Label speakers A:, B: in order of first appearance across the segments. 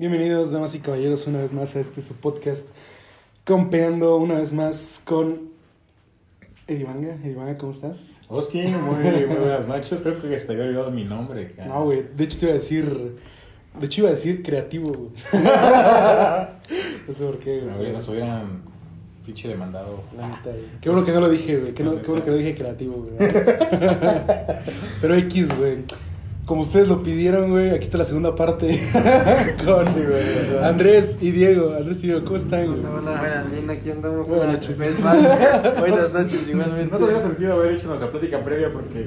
A: Bienvenidos, damas y caballeros, una vez más a este su podcast, Compeando, una vez más con Edivanga. Edivanga, ¿cómo estás?
B: Oski, muy, muy buenas noches. Creo que se te había olvidado mi nombre. cara.
A: No, güey, de hecho te iba a decir, de hecho iba a decir creativo, güey. no sé por qué, güey.
B: Nos hubieran pinche demandado.
A: La neta, güey. Qué bueno que no lo dije, güey. Qué, no- qué bueno que no dije creativo, güey. Pero X, güey. Como ustedes lo pidieron, güey, aquí está la segunda parte con
B: Sí, güey, o sea.
A: Andrés y Diego. Andrés y Diego, ¿cómo están, güey?
C: Hola, hola,
D: Buenas.
C: bien, aquí andamos
A: Buenas
C: una
A: noches.
C: vez más. Buenas noches, igualmente.
B: No tendría sentido haber hecho nuestra plática previa porque,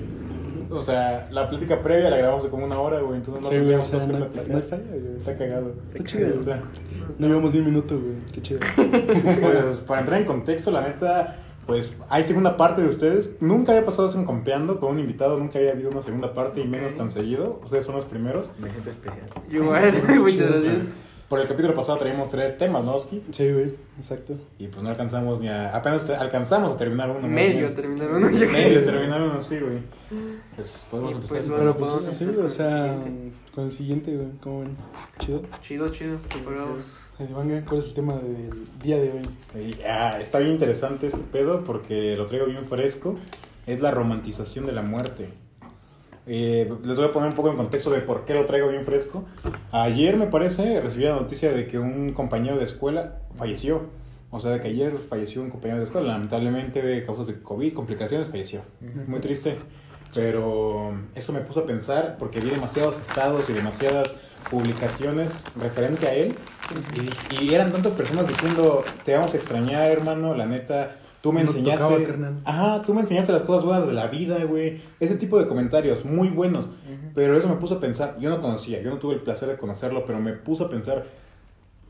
B: o sea, la plática previa la grabamos de como una hora, güey. Entonces no
A: Sí, güey, o
B: tendríamos
A: sea,
B: más que
A: no
B: platicar.
A: no hay falla, güey.
B: Está cagado.
A: Está chido.
B: Está.
A: No llevamos ni un minuto, güey. Qué chido.
B: Pues para entrar en contexto, la neta, pues hay segunda parte de ustedes. Nunca había pasado eso en Compeando con un invitado, nunca había habido una segunda parte y menos tan seguido. Ustedes son los primeros.
D: Me siento especial.
C: Igual, muchas gracias.
B: Por el capítulo pasado traíamos tres temas, ¿no, Oski?
A: Sí, güey, exacto.
B: Y pues no alcanzamos ni a. Apenas te- alcanzamos a terminar uno.
C: Medio
B: bien.
C: terminar uno, yo
B: Medio terminar uno, sí, güey. Pues podemos
C: Y
B: empezar.
C: pues,
A: Pero
C: Bueno,
A: pues
C: podemos
A: sí,
C: empezar
A: o
C: con el
A: sea,
C: siguiente.
A: con el siguiente, güey. ¿Cómo ven? Chido.
C: Chido, chido, preparados.
A: Edivanga, ¿cuál es el tema del día de hoy?
B: Y, ah, está bien interesante este pedo porque lo traigo bien fresco. Es la romantización de la muerte. Eh, les voy a poner un poco en contexto de por qué lo traigo bien fresco. Ayer, me parece, recibí la noticia de que un compañero de escuela falleció. O sea, de que ayer falleció un compañero de escuela. Lamentablemente, de causas de COVID, complicaciones, falleció. Muy triste. Pero eso me puso a pensar porque vi demasiados estados y demasiadas publicaciones referente a él. Y, y eran tantas personas diciendo, te vamos a extrañar, hermano, la neta, tú me
A: Nos
B: enseñaste...
A: tocaba.
B: Ajá, tú me enseñaste las cosas buenas de la vida, güey. Ese tipo de comentarios, muy buenos. Pero eso me puso a pensar, yo no conocía, yo no tuve el placer de conocerlo, pero me puso a pensar,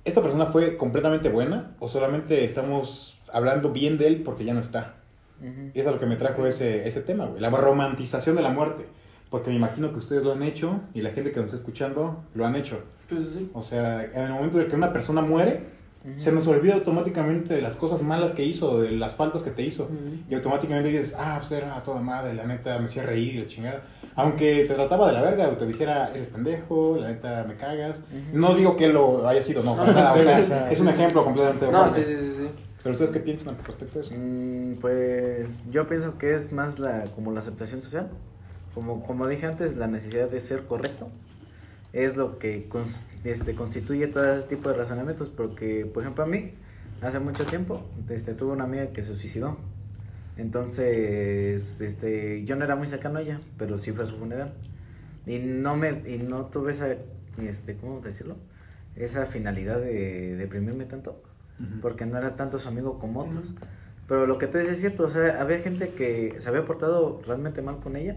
B: ¿esta persona fue completamente buena o solamente estamos hablando bien de él porque ya no está? Y eso es lo que me trajo ese, ese tema, güey. La romantización de la muerte. Porque me imagino que ustedes lo han hecho y la gente que nos está escuchando lo han hecho.
C: Pues sí.
B: O sea, en el momento de que una persona muere, se nos olvida automáticamente de las cosas malas que hizo, de las faltas que te hizo. Y automáticamente dices, ah, pues era toda madre, la neta me hacía reír y la chingada. Aunque te trataba de la verga o te dijera, eres pendejo, la neta me cagas. No digo que lo haya sido, no, para nada. O
A: sí,
B: sea,
A: o sea,
B: es un ejemplo completamente
C: No, sí, sí, sí, sí.
B: Pero ustedes qué piensan respecto a eso?
D: Mm, Pues yo pienso que es más la como la aceptación social. Como, como dije antes, la necesidad de ser correcto es lo que cons- este, constituye todo ese tipo de razonamientos. Porque, por ejemplo, a mí, hace mucho tiempo, este, tuve una amiga que se suicidó. Entonces, este, yo no era muy cercano a ella, pero sí fue a su funeral. Y no me, y no tuve esa, este, ¿cómo decirlo? Esa finalidad de deprimirme tanto porque no era tanto su amigo como otros. Pero lo que tú dices es cierto, o sea, había gente que se había portado realmente mal con ella,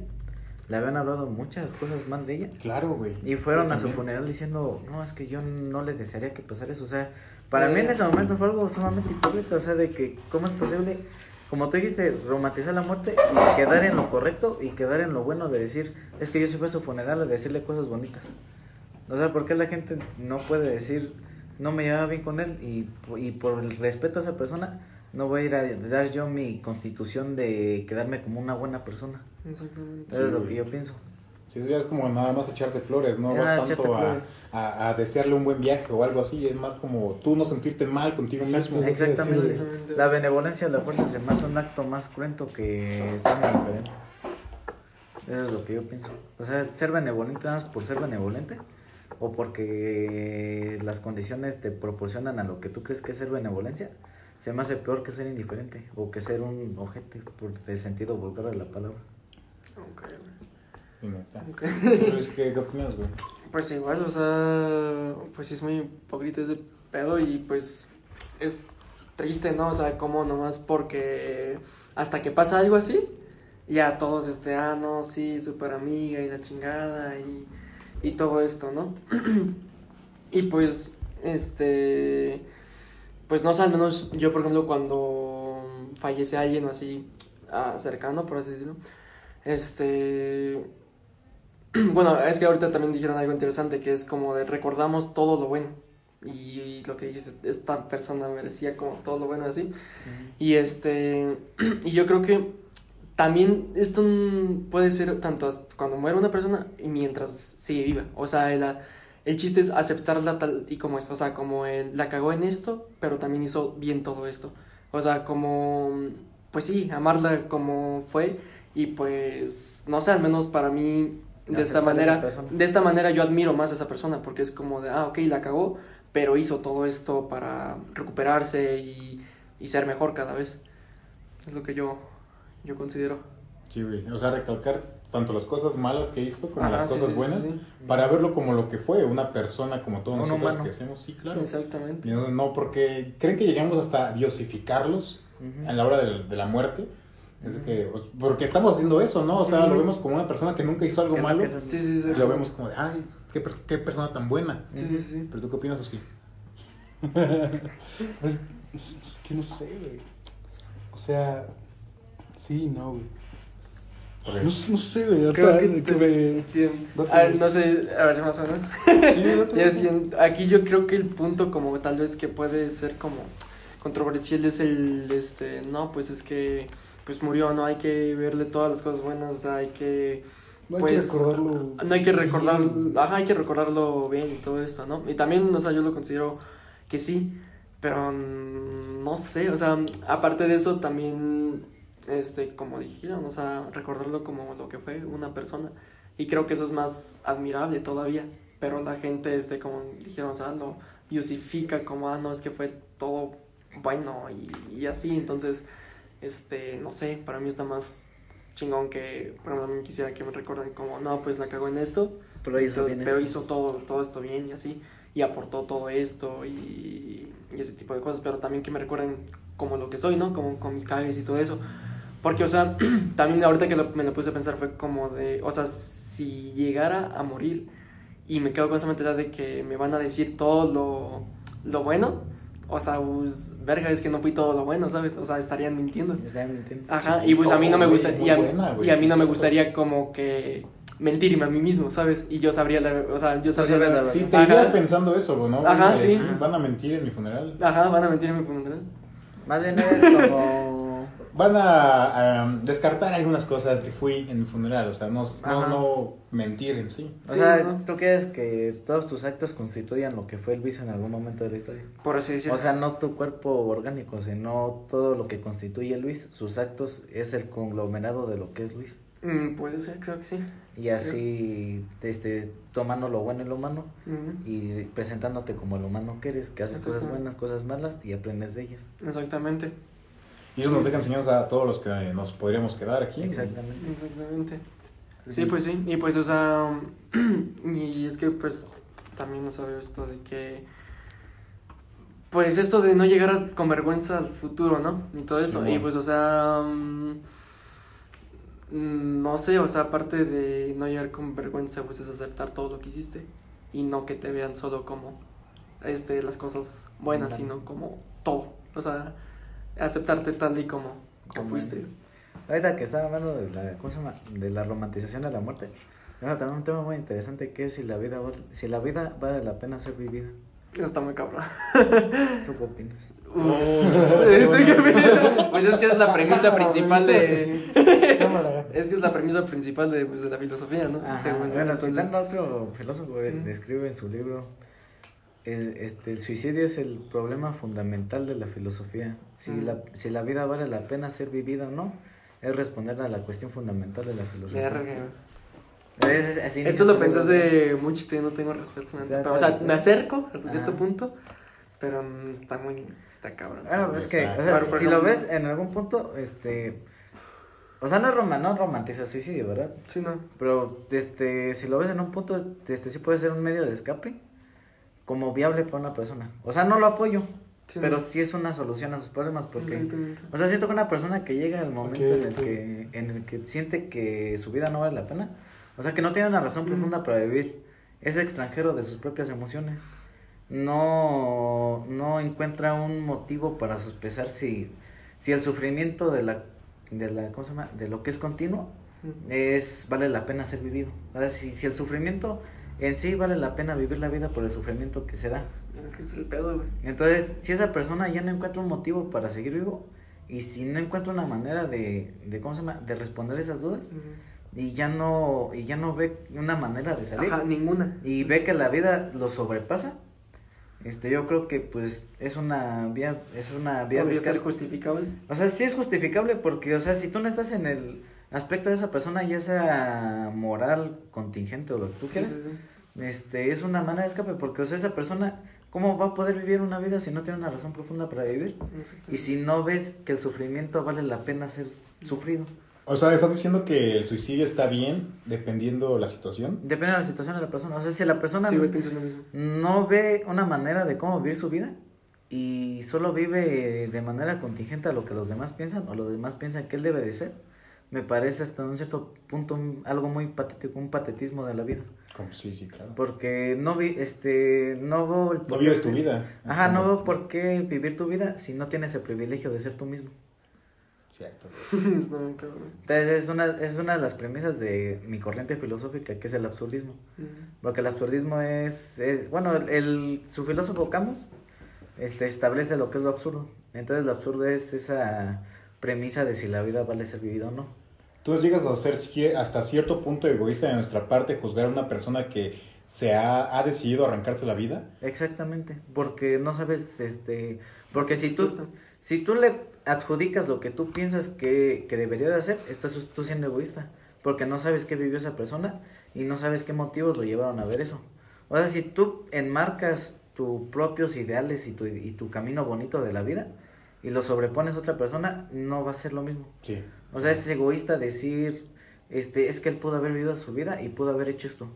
D: le habían hablado muchas cosas mal de ella,
B: Claro, güey.
D: y fueron a su funeral diciendo, no, es que yo no le desearía que pasara eso, o sea, para mí en ese momento fue algo sumamente hipócrita, o sea, de que, ¿cómo es posible? Como tú dijiste, romantizar la muerte y quedar en lo correcto y quedar en lo bueno de decir, es que yo sí fui a su funeral a decirle cosas bonitas. O sea, ¿por qué la gente no puede decir, no me llevaba bien con él y, y por el respeto a esa persona, no voy a ir a dar yo mi constitución de quedarme como una buena persona?
C: Exactamente.
D: Eso es lo que yo pienso.
B: Sí, eso ya es como nada más echarte flores, no
D: Ya,
B: vas tanto a, a, a desearle un buen viaje o algo así, es más como tú no sentirte mal contigo mismo.
D: Exactamente.
C: Exactamente.
D: La benevolencia de la fuerza se me hace un acto más cruento que ser diferente. Eso es lo que yo pienso. O sea, ser benevolente nada más por ser benevolente o porque las condiciones te proporcionan a lo que tú crees que es ser benevolencia, se me hace peor que ser indiferente o que ser un ojete por el sentido vulgar de la palabra.
C: Ok, güey.
B: Sí, neta.
C: Ok.
B: Pero es que, ¿Qué opinas, güey?
C: Pues igual, o sea, pues sí es muy hipócrita ese pedo y pues es triste, ¿no? O sea, como nomás porque hasta que pasa algo así, ya todos, este, ah, no, sí, súper amiga y la chingada y y todo esto, ¿no? y pues, este, pues no sé, al menos yo, por ejemplo, cuando fallece alguien o así ah, cercano, por así decirlo, este, bueno, es que ahorita también dijeron algo interesante, que es como de recordamos todo lo bueno. Y, lo que dijiste, esta persona merecía como todo lo bueno así. Y este, y yo creo que también esto puede ser tanto cuando muere una persona y mientras sigue viva. O sea, el, el chiste es aceptarla tal y como es. O sea, como él la cagó en esto, pero también hizo bien todo esto. O sea, como, pues sí, amarla como fue. Y pues, no sé, al menos para mí, de esta manera, de esta manera yo admiro más a esa persona porque es como de, ah, ok, la cagó, pero hizo todo esto para recuperarse y, y ser mejor cada vez. Es lo que yo yo considero.
B: Sí, güey. O sea, recalcar tanto las cosas malas que hizo como las cosas buenas para verlo como lo que fue, una persona como todos nosotros que hacemos, sí, claro.
C: Exactamente.
B: No, porque creen que llegamos hasta diosificarlos a la hora de, la muerte. Es que, pues, porque estamos haciendo eso, ¿no? O sea, lo vemos como una persona que nunca hizo algo malo.
C: Sí, sí, sí.
B: Y lo vemos como de, ay, qué, qué persona tan buena.
C: Sí, sí, sí.
B: Pero tú qué opinas, así?
A: es, es que no sé, güey. O sea, Sí, no, güey. No, no, sé, güey.
C: Creo que, que me... A ver, no sé, a ver, más o menos. aquí yo creo que el punto como tal vez que puede ser como controversial es el, este, no, pues es que, pues murió, no hay que verle todas las cosas buenas, o sea, hay que...
A: No hay que pues, recordarlo.
C: No hay que recordarlo, ajá, hay que recordarlo bien y todo esto, ¿no? Y también, o sea, yo lo considero que sí, pero mm, no sé, o sea, aparte de eso también este, como dijeron, o sea, recordarlo como lo que fue una persona. Y creo que eso es más admirable todavía. Pero la gente, este, como dijeron, o sea, lo diosifica como, ah, no, es que fue todo bueno y, y así. Entonces, este, no sé, para mí está más chingón que, por ejemplo, quisiera que me recuerden como, no, pues la cagó en esto.
D: Pero hizo,
C: pero hizo todo, todo esto bien y así. Y aportó todo esto y, y ese tipo de cosas. Pero también que me recuerden como lo que soy, ¿no? Como con mis cagues y todo eso. Porque, o sea, también ahorita que me lo puse a pensar fue como de, o sea, si llegara a morir y me quedo con esa mentalidad de que me van a decir todo lo, lo bueno, o sea, pues, verga, es que no fui todo lo bueno, ¿sabes? O sea, estarían mintiendo.
D: Estarían mintiendo.
C: Ajá, y pues a mí no me gusta, y, a, y a mí no me gustaría como que mentirme a mí mismo, ¿sabes? Y yo sabría la, o sea, yo sabría
B: la verdad. Sí, te irías pensando eso, ¿no?
C: Ajá, sí.
B: Van a mentir en mi funeral.
C: Ajá, van a mentir en mi funeral.
D: Más bien es como
B: van a, descartar algunas cosas que fui en mi funeral, o sea, no, no, mentir en sí.
D: O sea, ¿tú quieres que todos tus actos constituyan lo que fue Luis en algún momento de la historia?
C: Por así decirlo.
D: O sea, no tu cuerpo orgánico, sino todo lo que constituye Luis, sus actos es el conglomerado de lo que es Luis.
C: Mm, puede ser, creo que sí.
D: Y así, este, tomando lo bueno y lo malo y presentándote como el humano que eres, que haces cosas buenas, cosas malas y aprendes de ellas.
C: Exactamente.
B: Y eso nos deja enseñanza a todos los que nos podríamos quedar aquí.
D: Exactamente.
C: Exactamente. Sí, pues sí. Y pues, o sea, y es que pues también no sabe esto de que, pues esto de no llegar con vergüenza al futuro, ¿no? Y todo eso. Y pues, o sea, mm, no sé, o sea, aparte de no llegar con vergüenza, pues es aceptar todo lo que hiciste y no que te vean solo como este las cosas buenas, sino como todo. O sea, aceptarte tal y como, como fuiste.
D: Ahorita que estaba hablando de la, ¿cómo se llama? de la romantización de la muerte, también un tema muy interesante que es si la vida, si la vida vale la pena ser vivida.
C: Está muy cabrón.
D: ¿Tú qué opinas?
C: pues es que es la premisa principal de. es que es la premisa principal de, pues, de la filosofía, ¿no?
D: Ajá, bueno, bueno entonces... otro filósofo describe en su libro el, este, el suicidio es el problema fundamental de la filosofía. Si, la, si la vida vale la pena ser vivida o no, es responder a la cuestión fundamental de la filosofía.
C: Eso lo pensé hace mucho y no tengo respuesta. Pero, o sea, me acerco hasta cierto punto, pero está muy, está cabrón.
D: Bueno, es que, si lo ves en algún punto, este... O sea, no es roma, no romantiza el suicidio, ¿verdad?
C: Sí, no.
D: Pero, este, si lo ves en un punto, este, sí puede ser un medio de escape como viable para una persona. O sea, no lo apoyo, pero sí es una solución a sus problemas porque o sea, siento que una persona que llega al momento en el que en el que siente que su vida no vale la pena, o sea, que no tiene una razón profunda para vivir, es extranjero de sus propias emociones. No, no encuentra un motivo para sospechar si, si el sufrimiento de la, de la, ¿cómo se llama? De lo que es continuo es, vale la pena ser vivido. O sea, si, si el sufrimiento en sí vale la pena vivir la vida por el sufrimiento que se da.
C: Es que es el pedo, güey.
D: Entonces, si esa persona ya no encuentra un motivo para seguir vivo y si no encuentra una manera de, de ¿cómo se llama? De responder esas dudas y ya no y ya no ve una manera de salir.
C: Ajá, ninguna.
D: Y ve que la vida lo sobrepasa. Este, yo creo que pues es una vía es una vía de
C: ser justificable.
D: O sea, sí es justificable porque, o sea, si tú no estás en el aspecto de esa persona, ya sea moral, contingente o lo que tú
C: Sí,
D: quieras,
C: sí, sí.
D: este, es una manera de escape porque, o sea, esa persona, ¿cómo va a poder vivir una vida si no tiene una razón profunda para vivir? Y si no ves que el sufrimiento vale la pena ser sufrido.
B: O sea, ¿estás diciendo que el suicidio está bien dependiendo la situación?
D: Depende de la situación de la persona. O sea, si la persona
C: Sí,
D: no,
C: güey, pienso lo mismo.
D: no ve una manera de cómo vivir su vida y solo vive de manera contingente a lo que los demás piensan o los demás piensan que él debe de ser, me parece hasta un cierto punto un- algo muy patético, un patetismo de la vida.
B: Como, sí, sí, claro.
D: Porque no vi, este, no veo el
B: No vives tu vida.
D: Ajá, no veo por qué vivir tu vida si no tienes el privilegio de ser tú mismo.
B: Cierto.
C: Está bien cabrón.
D: Entonces es una, es una de las premisas de mi corriente filosófica que es el absurdismo. Porque el absurdismo es, es bueno, el, el- su filósofo Camus este, establece lo que es lo absurdo. Entonces lo absurdo es esa premisa de si la vida vale ser vivida o no.
B: Entonces llegas a ser hasta cierto punto egoísta de nuestra parte juzgar a una persona que se ha, ha decidido arrancarse la vida.
D: Exactamente, porque no sabes, este, porque
C: Sí,
D: si
C: sí,
D: tú, si tú le adjudicas lo que tú piensas que, que debería de hacer, estás tú siendo egoísta, porque no sabes qué vivió esa persona y no sabes qué motivos lo llevaron a ver eso. O sea, si tú enmarcas tus propios ideales y tu, y tu camino bonito de la vida y lo sobrepones a otra persona, no va a ser lo mismo.
B: Sí.
D: O sea, es egoísta decir, este, es que él pudo haber vivido su vida y pudo haber hecho esto.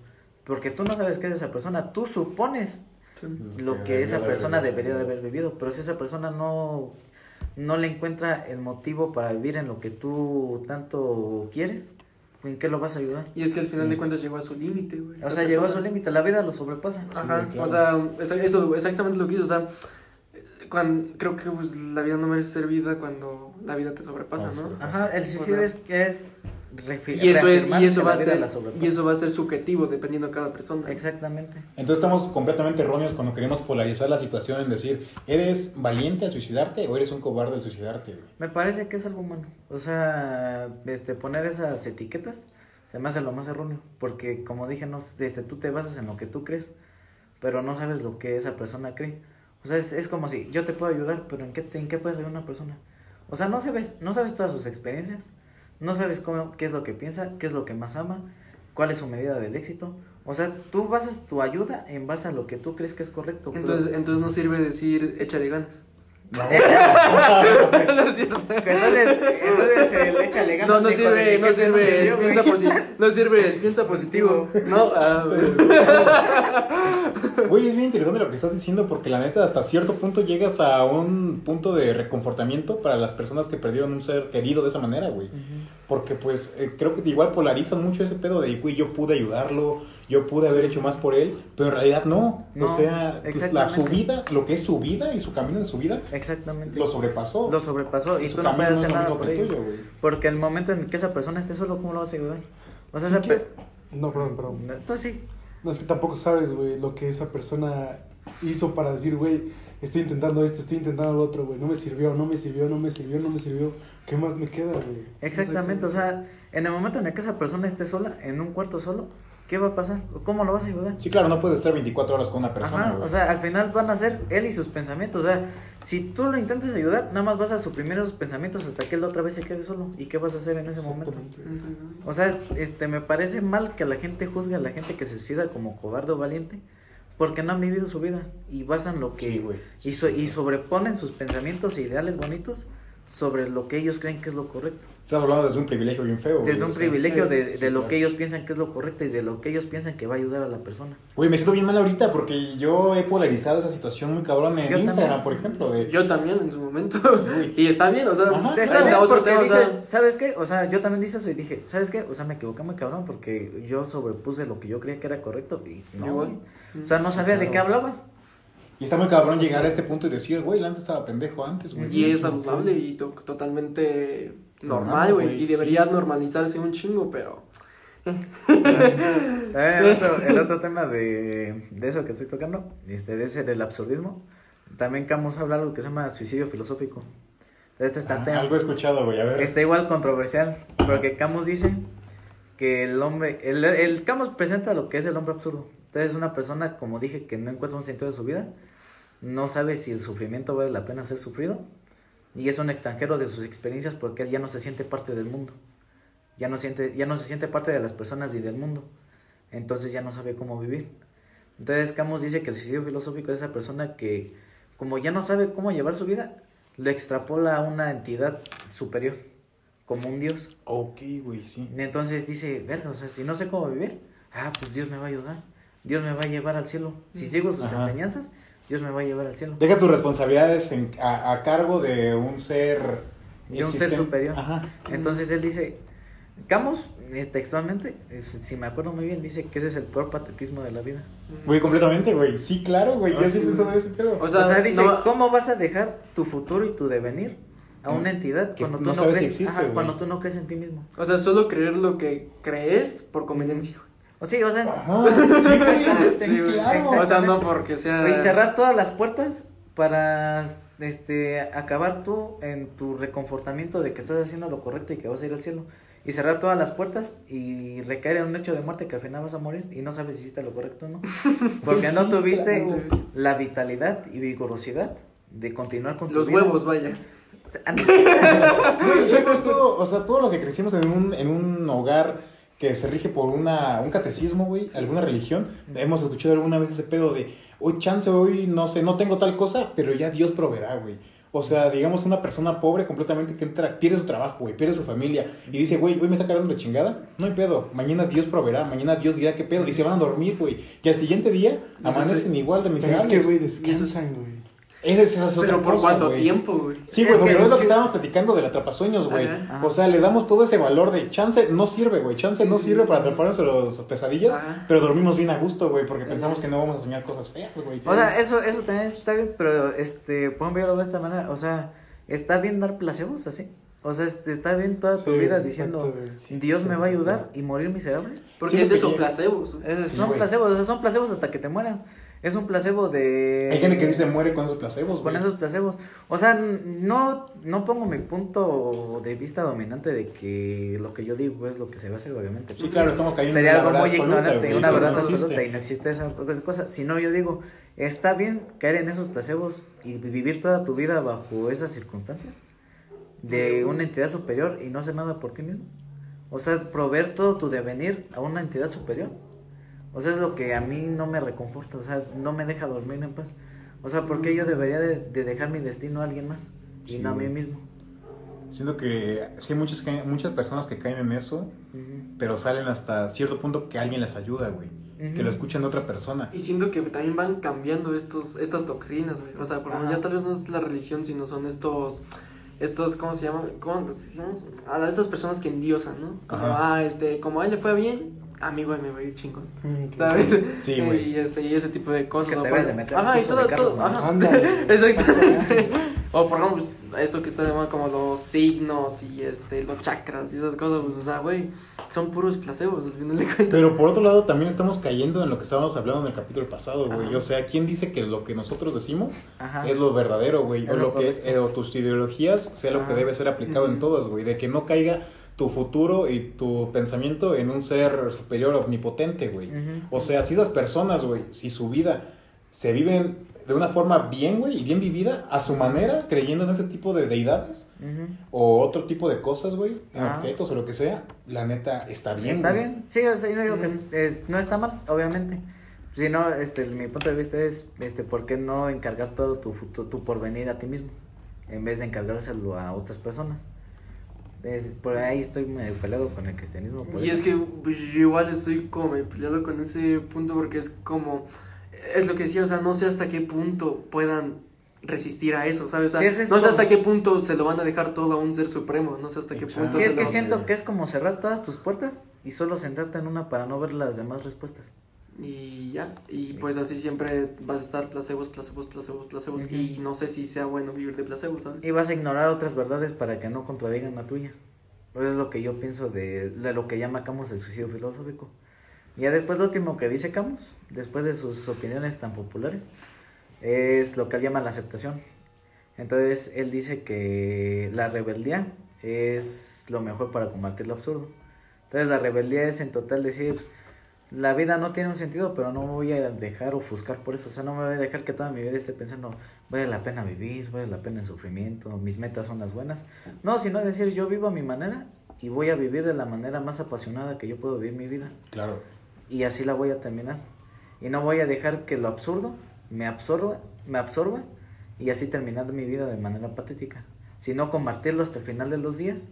D: Porque tú no sabes qué es esa persona, tú supones lo que esa persona debería de haber vivido, pero si esa persona no, no le encuentra el motivo para vivir en lo que tú tanto quieres, ¿en qué lo vas a ayudar?
C: Y es que al final
B: Sí.
C: de cuentas llegó a su límite, güey.
D: O sea, llegó a su
C: persona.
D: límite, la vida lo sobrepasa.
C: Ajá,
B: Sí, claro.
C: o sea, eso exactamente lo que hizo, o sea, cuando, creo que pues, la vida no merece ser vida cuando la vida te sobrepasa, ¿no?
B: sobrepasa.
D: Ajá, el suicidio
C: O
D: es, es refi-
C: Y eso es, y eso va a ser, y eso va a ser subjetivo dependiendo de cada persona.
D: Exactamente.
B: Entonces estamos completamente erróneos cuando queremos polarizar la situación en decir, ¿eres valiente al suicidarte o eres un cobarde al suicidarte?
D: Me parece que es algo humano. O sea, este, poner esas etiquetas se me hace lo más erróneo. Porque, como dije, no, este, tú te basas en lo que tú crees, pero no sabes lo que esa persona cree. O sea, es, es como si yo te puedo ayudar, pero ¿en qué, te- ¿en qué puedes ayudar a una persona? O sea, no sabes, no sabes todas sus experiencias, no sabes cómo, qué es lo que piensa, qué es lo que más ama, cuál es su medida del éxito. O sea, tú basas tu ayuda en base a lo que tú crees que es correcto. pero-
C: Entonces, entonces no sirve decir échale ganas.
B: No.
C: no.
D: Entonces, entonces el échale ganas,
C: No, no sirve, no sirve, piensa no sirve, piensa positivo. No, ah,
B: Güey, es bien interesante lo que estás diciendo porque la neta hasta cierto punto llegas a un punto de reconfortamiento para las personas que perdieron un ser querido de esa manera, güey. Porque pues eh, creo que igual polarizan mucho ese pedo de, güey, yo pude ayudarlo, yo pude haber hecho más por él, pero en realidad no.
D: No,
B: o sea, pues, la, su vida, lo que es su vida y su camino de su vida,
D: Exactamente.
B: lo sobrepasó.
D: Lo sobrepasó y
B: Su
D: tú no puedes hacer
B: es
D: nada por ello.
B: tuyo.
D: Porque el momento en que esa persona esté solo, ¿cómo lo vas a ayudar? O sea,
A: Es
D: esa
A: que-
D: pe-
A: No, perdón, perdón.
D: Entonces sí.
A: No, es que tampoco sabes, güey, lo que esa persona hizo para decir, güey, estoy intentando esto, estoy intentando lo otro, güey, no me sirvió, no me sirvió, no me sirvió, no me sirvió. ¿Qué más me queda, güey?
D: Exactamente, o sea, en el momento en el que esa persona esté sola, en un cuarto solo, ¿qué va a pasar? ¿Cómo lo vas a ayudar?
B: Sí, claro, no puedes estar 24 horas con una persona,
D: Ajá, o sea, al final van a ser él y sus pensamientos. O sea, si tú lo intentas ayudar, nada más vas a suprimir esos pensamientos hasta que él otra vez se quede solo. ¿Y qué vas a hacer en ese momento? O sea, este, me parece mal que la gente juzgue a la gente que se suicida como cobarde o valiente porque no han vivido su vida y basan lo que
B: Sí, güey.
D: y, so- y sobreponen sus pensamientos e ideales bonitos sobre lo que ellos creen que es lo correcto.
B: Estás hablando desde un privilegio bien feo, güey.
D: Desde un privilegio de,
B: sí,
D: de lo
B: claro.
D: que ellos piensan que es lo correcto y de lo que ellos piensan que va a ayudar a la persona.
B: Güey, me siento bien mal ahorita porque yo he polarizado esa situación muy cabrón en
D: Yo
B: Instagram,
D: también.
B: por ejemplo. De...
C: Yo también en su momento.
B: güey.
C: y está bien, o sea,
B: Ajá.
D: O sea, está bien
C: otro
D: porque
C: tema, o sea,
D: dices, ¿sabes qué? O sea, yo también dije eso y dije, ¿sabes qué? O sea, me equivoqué muy cabrón porque yo sobrepuse lo que yo creía que era correcto y no. Güey. O sea, no sabía de qué hablaba.
B: Y está muy cabrón llegar a este punto y decir, güey, la antes estaba pendejo antes, güey.
C: Y es saludable y to- totalmente normal, güey. Y debería
B: sí.
C: normalizarse un chingo, pero.
D: También el otro, el otro tema de, de eso que estoy tocando, este, de ese del absurdismo, también Camus habla algo que se llama suicidio filosófico. Este está,
B: Ah,
D: tema-
B: algo he escuchado, güey, a ver.
D: está igual controversial, porque Camus dice que el hombre, el, el Camus presenta lo que es el hombre absurdo. Entonces es una persona, como dije, que no encuentra un sentido de su vida, no sabe si el sufrimiento vale la pena ser sufrido, y es un extranjero de sus experiencias porque él ya no se siente parte del mundo. Ya no, siente, ya no se siente parte de las personas y del mundo. Entonces ya no sabe cómo vivir. Entonces Camus dice que el suicidio filosófico es esa persona que, como ya no sabe cómo llevar su vida, lo extrapola a una entidad superior, como un dios.
B: Ok, güey, sí.
D: Entonces dice, verga, o sea, si no sé cómo vivir, ah, pues Dios me va a ayudar. Dios me va a llevar al cielo. Si sigo sus
B: Ajá.
D: enseñanzas, Dios me va a llevar al cielo.
B: Deja tus responsabilidades en- a, a cargo de un ser...
D: De un ser superior.
B: Ajá.
D: Entonces él dice, Camus, eh, textualmente, si me acuerdo muy bien, dice que ese es el peor patetismo de la vida.
B: Güey, completamente, güey. Sí, claro, güey. Yo
D: sí,
B: pensado ese pedo.
C: O
D: O
C: sea,
D: sea, dice,
C: no-
D: ¿cómo vas a dejar tu futuro y tu devenir a una
B: Mm,
D: entidad
B: que
D: cuando tú
B: no
D: no,
B: sabes si
D: crees,
B: existe,
D: ajá, cuando tú no crees en ti mismo?
C: O sea, solo creer lo que crees por conveniencia.
D: O sí, o sea,
B: Ajá. Sí,
D: Exactamente.
B: sí, claro.
C: O sea, no porque sea.
D: y cerrar todas las puertas para este acabar tú en tu reconfortamiento de que estás haciendo lo correcto y que vas a ir al cielo. Y cerrar todas las puertas y recaer en un hecho de muerte que al final vas a morir y no sabes si hiciste lo correcto o no. Porque no tuviste
C: claro.
D: la vitalidad y vigorosidad de continuar con tu
C: Los
D: vida.
C: huevos, vaya.
B: Güey, hemos todo, o sea, todo lo que crecimos en un, en un hogar que se rige por una, un catecismo, güey, alguna religión, hemos escuchado alguna vez ese pedo de, hoy chance, hoy no sé, no tengo tal cosa, pero ya Dios proveerá, güey. O sea, digamos una persona pobre completamente que entra, pierde su trabajo, güey, pierde su familia y dice, güey, hoy me está cargando la chingada, no hay pedo, mañana Dios proveerá, mañana Dios dirá qué pedo y se van a dormir, güey. Y al siguiente día amanecen igual de
A: Pero es
B: miserables.
A: que, güey, descansan, güey.
B: Esa es, otra
C: Pero por
B: cosa,
C: cuánto
B: güey.
C: tiempo, güey.
B: Sí,
D: Es
B: güey,
D: que-
B: pero
D: es
B: es lo que
D: que-
B: estábamos platicando del atrapasueños, güey. O sea, le damos todo ese valor de chance, no sirve, güey. Chance no
C: Sí.
B: sirve para atraparnos los las pesadillas,
C: Ajá.
B: pero dormimos bien a gusto, güey, porque pensamos que no vamos a soñar cosas feas, güey.
D: O sea, eso, eso también está bien, pero este, por ejemplo, yo lo veo de esta manera, o sea, está bien dar placebos así. O sea, es- está bien toda tu
A: Sí,
D: vida diciendo.
A: Sí,
D: Dios me va a ayudar y morir miserable.
C: Porque
B: Sí,
C: es eso,
B: porque-
C: placebos.
D: Es-
B: Sí,
D: son placebos, o sea, son placebos hasta que te mueras. Es un placebo de...
B: Hay gente que dice muere con esos placebos,
D: Con
B: güey.
D: esos placebos. O sea, no, no pongo mi punto de vista dominante de que lo que yo digo es lo que se va a hacer, obviamente.
B: Sí, claro, estamos cayendo
D: Sería
B: en
D: algo muy ignorante,
B: güey,
D: una verdad
B: no
D: absoluta y no existe esa esa cosa. Si no, yo digo, está bien caer en esos placebos y vivir toda tu vida bajo esas circunstancias de una entidad superior y no hacer nada por ti mismo. O sea, proveer todo tu devenir a una entidad superior. O sea, es lo que a mí no me reconforta, o sea, no me deja dormir en paz. O sea, ¿por qué yo debería de, de dejar mi destino a alguien más y
B: Sí,
D: no a mí mismo?
B: Siento que sí hay muchas, muchas personas que caen en eso, pero salen hasta cierto punto que alguien les ayuda, güey. Que lo escuchan de otra persona.
C: Y siento que también van cambiando estos, estas doctrinas, güey. O sea, porque
D: Ajá.
C: ya tal vez no es la religión, sino son estos, estos, ¿cómo se llaman? ¿Cómo? A estas personas que endiosan, ¿no? Como,
B: Ajá.
C: ah, este, como a él le fue bien, a mí, güey, me va a ir chingón.
A: Mm,
C: ¿Sabes?
B: Sí, güey.
C: Y, este, y ese tipo de cosas.
D: Que
C: o
D: te
C: por-
D: debes de meter
C: Ajá, y todo,
D: de
C: todo. Ajá.
A: Ándale.
C: Exactamente. o por ejemplo, pues, esto que está de moda como los signos y este, los chakras y esas cosas, pues, o sea, güey, son puros placebos al final de cuentas.
B: Pero por otro lado, también estamos cayendo en lo que estábamos hablando en el capítulo pasado, güey. O sea, ¿quién dice que lo que nosotros decimos
D: Ajá.
B: es lo verdadero, güey? O
D: lo
B: lo que, eh, o tus ideologías sea lo que debe ser aplicado en todas, güey. De que no caiga tu futuro y tu pensamiento en un ser superior omnipotente, güey. O sea, si esas personas, güey, si su vida se viven de una forma bien, güey, y bien vivida, a su manera, creyendo en ese tipo de deidades o otro tipo de cosas, güey, en
D: Ah.
B: objetos o lo que sea, la neta está bien.
D: Está
B: güey.
D: bien, sí, o sea, yo no digo que
C: Ujú.
D: es- es- no está mal, obviamente. Si no, este, mi punto de vista es, este, ¿por qué no encargar todo tu futuro, tu porvenir a ti mismo? en vez de encargárselo a otras personas. Es- por ahí estoy medio peleado con el cristianismo.
C: Y
D: eso.
C: es que pues, yo igual estoy como medio peleado con ese punto porque es como, es lo que decía, o sea, no sé hasta qué punto puedan resistir a eso, ¿sabes? O sea,
D: Sí, ese es
C: no sé hasta qué punto se lo van a dejar todo a un ser supremo, no sé hasta qué
B: Exacto.
C: punto.
D: Sí,
C: se
D: es que
C: lo-
D: siento que es como cerrar todas tus puertas y solo centrarte en una para no ver las demás respuestas.
C: Y ya, y pues así siempre vas a estar placebos, placebos, placebos, placebos,
D: Ujú.
C: y no sé si sea bueno vivir de placebos, ¿sabes?
D: Y vas a ignorar otras verdades para que no contradigan la tuya. Eso es lo que yo pienso de, de lo que llama Camus el suicidio filosófico. Y ya después lo último que dice Camus, después de sus opiniones tan populares, es lo que él llama la aceptación. Entonces él dice que la rebeldía es lo mejor para combatir lo absurdo. Entonces la rebeldía es en total decir, la vida no tiene un sentido, pero no me voy a dejar ofuscar por eso. O sea, no me voy a dejar que toda mi vida esté pensando, vale la pena vivir, vale la pena el sufrimiento, mis metas son las buenas. No, sino decir, yo vivo a mi manera y voy a vivir de la manera más apasionada que yo puedo vivir mi vida.
B: Claro.
D: Y así la voy a terminar. Y no voy a dejar que lo absurdo me absorba, me absorba y así terminar mi vida de manera patética. Sino convertirlo hasta el final de los días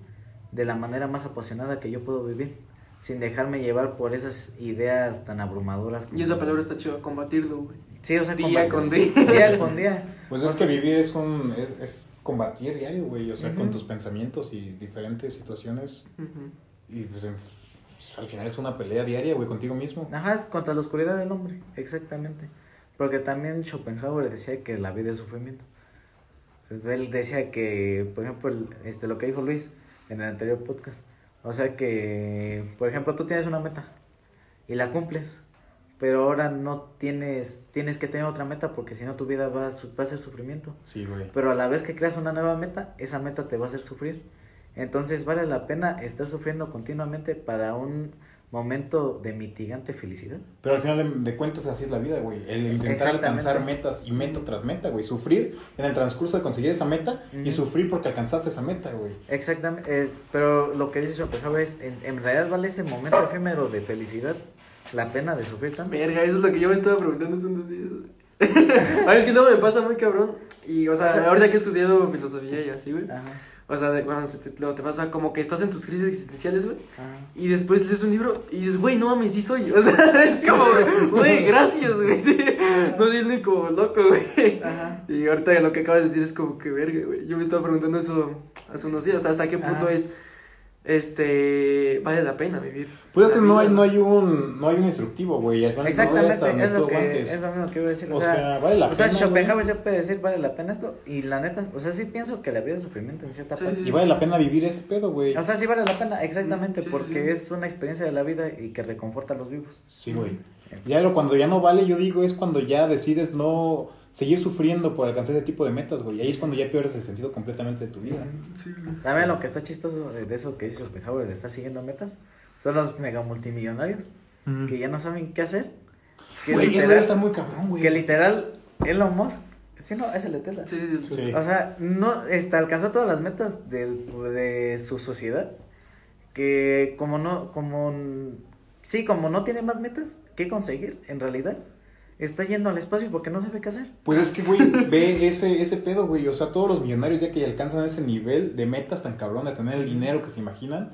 D: de la manera más apasionada que yo puedo vivir. Sin dejarme llevar por esas ideas tan abrumadoras. como-
C: Y esa palabra está chida, combatirlo, güey.
D: Sí, o sea,
C: Día
D: combatir-
C: con día.
D: Día con día.
B: Pues
D: O
B: es
D: sea,
B: que vivir es un es, es combatir diario, güey, o sea, con tus pensamientos y diferentes situaciones y pues en- al final es una pelea diaria, güey, contigo mismo.
D: Ajá, es contra la oscuridad del hombre, exactamente. Porque también Schopenhauer decía que la vida es sufrimiento. Él decía que, por ejemplo, este, lo que dijo Luis en el anterior podcast. O sea que, por ejemplo, tú tienes una meta y la cumples, pero ahora no tienes, tienes que tener otra meta porque si no tu vida va a, su- va a ser sufrimiento.
B: Sí, güey.
D: Pero a la vez que creas una nueva meta, esa meta te va a hacer sufrir. Entonces vale la pena estar sufriendo continuamente para un momento de mitigante felicidad.
B: Pero al final de, de cuentas así es la vida, güey. El intentar alcanzar metas y meta tras meta, güey. Sufrir en el transcurso de conseguir esa meta y sufrir porque alcanzaste esa meta, güey.
D: Exactamente, eh, pero lo que dice Schopenhauer es, en, en realidad vale ese momento efímero de felicidad la pena de sufrir tanto.
C: Verga, eso es lo que yo me estaba preguntando hace unos días. Ay, es que no me pasa muy cabrón. Y, o sea,
D: O sea-
C: ahorita que he estudiado filosofía y así, güey.
D: Ajá,
C: O sea, de- bueno, se te, luego te pasa como que estás en tus crisis existenciales, güey.
D: ajá.
C: Y después lees un libro y dices, güey, no mames, sí soy. O sea, es como, güey, gracias, güey. Sí. No siento como loco, güey.
D: Ajá.
C: Y ahorita lo que acabas de decir es como que verga, güey. Yo me estaba preguntando eso hace unos días. ¿Hasta qué punto
D: Ajá.
C: es, este, vale la pena vivir?
B: Pues es que no hay, no hay un, no hay un instructivo, güey. No
D: Exactamente,
B: donde
D: es lo, que, es lo mismo que iba a decir. O,
B: O
D: sea,
B: sea, vale la
D: o sea,
B: pena,
D: Schopenhauer se puede decir, vale la pena esto. Y la neta, o sea, sí pienso que la vida es sufrimiento en cierta
C: Sí,
D: parte.
B: Y vale la pena vivir ese pedo, güey.
D: O sea, sí vale la pena, exactamente,
C: Mm,
D: porque es una experiencia de la vida y que reconforta a los vivos.
B: Sí, güey. Ya lo, cuando ya no vale, yo digo, es cuando ya decides no seguir sufriendo por alcanzar ese tipo de metas, güey. Ahí es cuando ya pierdes el sentido completamente de tu vida.
C: Sí.
D: También lo que está chistoso de eso que dice Schopenhauer de estar siguiendo metas son los mega multimillonarios que ya no saben qué hacer. Que,
B: Güey, eso debe
D: literal,
B: estar muy cabrón, güey.
D: que literal Elon Musk, sí, no, es el de Tesla.
C: Sí, sí, sí.
B: Sí.
D: O sea, no este, alcanzó todas las metas del- de su sociedad. Que como no, como sí, como no tiene más metas que conseguir, en realidad, está yendo al espacio porque no sabe qué hacer.
B: Pues es que, güey, ve ese, ese pedo, güey. O sea, todos los millonarios ya que alcanzan ese nivel de metas tan cabrón, de tener el dinero que se imaginan.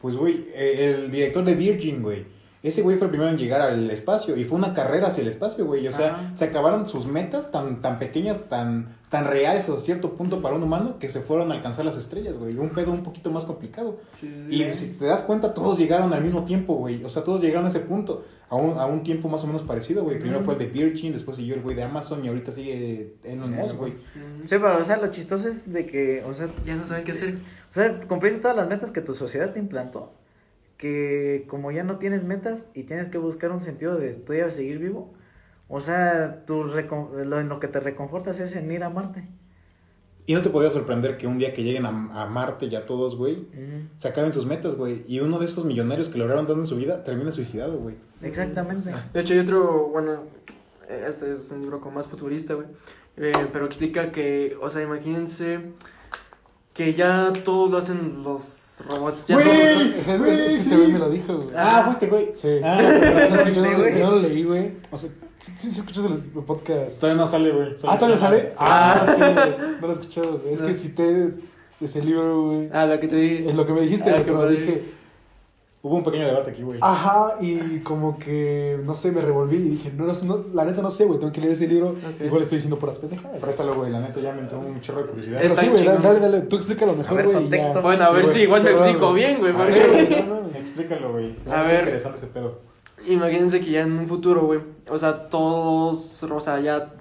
B: Pues, güey, eh, el director de Virgin, güey. Ese güey fue el primero en llegar al espacio y fue una carrera hacia el espacio, güey. O sea,
D: Ah.
B: se acabaron sus metas tan, tan pequeñas, tan, tan reales a cierto punto para un humano que se fueron a alcanzar las estrellas, güey. Un pedo un poquito más complicado.
C: Sí, sí,
B: Y si te das cuenta, todos llegaron al mismo tiempo, güey. O sea, todos llegaron a ese punto. A un, a un tiempo más o menos parecido, güey. Primero fue el de Virgin, después siguió el güey de Amazon y ahorita sigue Elon Musk, güey.
D: Sí, pero o sea, lo chistoso es de que, o sea,
C: Ya no saben qué hacer.
D: O sea, cumpliste todas las metas que tu sociedad te implantó. Que como ya no tienes metas y tienes que buscar un sentido de todavía seguir vivo. O sea, tu recon- lo, en lo que te reconfortas es en ir a Marte.
B: Y no te podría sorprender que un día que lleguen a, a Marte ya todos, güey, se acaben sus metas, güey. Y uno de esos millonarios que lograron tanto en su vida termina suicidado, güey.
D: Exactamente.
C: De hecho, hay otro, bueno, este es un libro como más futurista, güey. Eh, pero explica que, o sea, imagínense que ya todo lo hacen los robots ya
B: Güey.
A: ese-
B: Güey.
A: Este me lo dijo, güey.
B: Ah, fue este güey.
A: Sí.
B: Ah,
A: O sea, yo, no,
D: güey.
A: yo no lo leí, güey. O sea, sí, sí, sí escuchas el podcast.
B: todavía no sale, güey.
A: Ah, ¿todavía sale?
B: Ah,
A: Ah, sí, güey. No lo he escuchado, güey. Es
C: No.
A: que cité ese libro, güey.
C: Ah, lo que te dije.
A: Es lo que me dijiste,
C: Ah,
A: güey,
C: que me-
A: dije,
B: Hubo un pequeño debate aquí, güey.
A: ajá, y como que, no sé, me revolví y dije, no, no, no, la neta no sé, güey, tengo que leer ese libro.
C: Ok.
A: Igual estoy diciendo puras pendejadas.
B: Préstalo, güey. La neta ya me entró un chorro de curiosidad.
A: Pero
C: Está
A: sí, güey, dale, dale, dale, tú explícalo mejor, güey.
C: Bueno, a
A: Sí,
C: ver si igual me explico bien, güey. Porque...
A: Sí, no, no,
B: Explícalo, güey.
C: A ver.
B: interesante ese pedo.
C: Imagínense que ya en un futuro, güey, o sea, todos, o sea, ya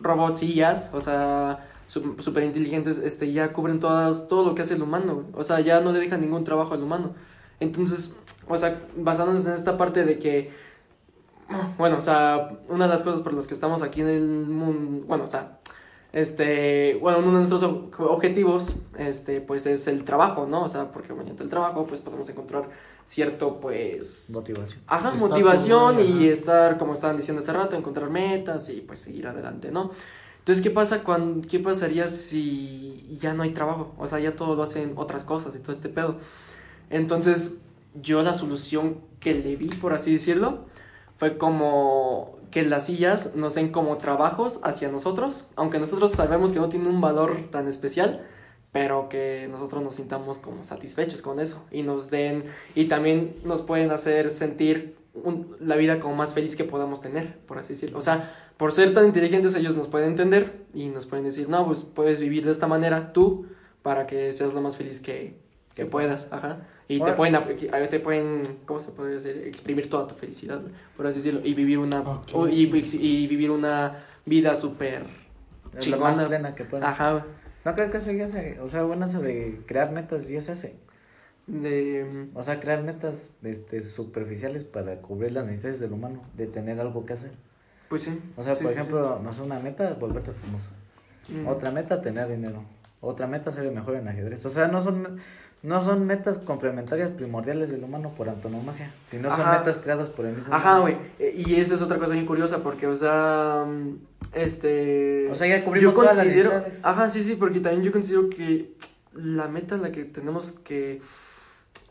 C: robots y IAs, o sea, súper inteligentes, este, ya cubren todas, todo lo que hace el humano, güey. O sea, ya no le dejan ningún trabajo al humano. Entonces, o sea, basándonos en esta parte de que, bueno, o sea, una de las cosas por las que estamos aquí en el mundo, bueno, o sea, este, bueno, uno de nuestros ob- objetivos, este, pues es el trabajo, ¿no? O sea, porque mediante el trabajo, pues podemos encontrar cierto, pues,
D: Motivación.
C: Ajá,
B: Estatus,
C: motivación y
B: ajá.
C: estar, como estaban diciendo hace rato, encontrar metas y pues seguir adelante, ¿no? Entonces, ¿qué pasa cuando, qué pasaría si ya no hay trabajo? O sea, ya todo lo hacen otras cosas y todo este pedo. Entonces, yo la solución que le vi, por así decirlo, fue como que las sillas nos den como trabajos hacia nosotros, aunque nosotros sabemos que no tiene un valor tan especial, pero que nosotros nos sintamos como satisfechos con eso y nos den y también nos pueden hacer sentir un- la vida como más feliz que podamos tener, por así decirlo. O sea, por ser tan inteligentes ellos nos pueden entender y nos pueden decir, no, pues puedes vivir de esta manera tú para que seas lo más feliz que, que puedas, ajá. Y te pueden, te pueden, ¿cómo se podría decir? Exprimir toda tu felicidad, por así decirlo, y vivir una, o- y, y vivir una vida súper
D: Es lo más
C: chingona.
D: plena que pueda.
C: Ajá.
D: ¿No crees que eso ya se, o sea, bueno, eso de crear metas ya se hace?
C: de,
D: O sea, crear metas este, superficiales para cubrir las necesidades del humano, de tener algo que hacer.
C: pues sí.
D: O sea,
C: Sí,
D: por
C: sí,
D: ejemplo, no sé, una meta, volverte famoso.
C: Mm.
D: Otra meta, tener dinero. Otra meta, ser el mejor en ajedrez. O sea, no son, no son metas complementarias primordiales del humano por antonomasia, sino son
C: Ajá.
D: metas creadas por el mismo
C: Ajá, güey. Eh, Y esa es otra cosa bien curiosa porque, o sea, mm, este...
D: O sea, ya cubrimos
C: yo
D: todas las
C: considero,
D: necesidades.
C: Ajá, sí, sí, porque también yo considero que la meta a la que tenemos que...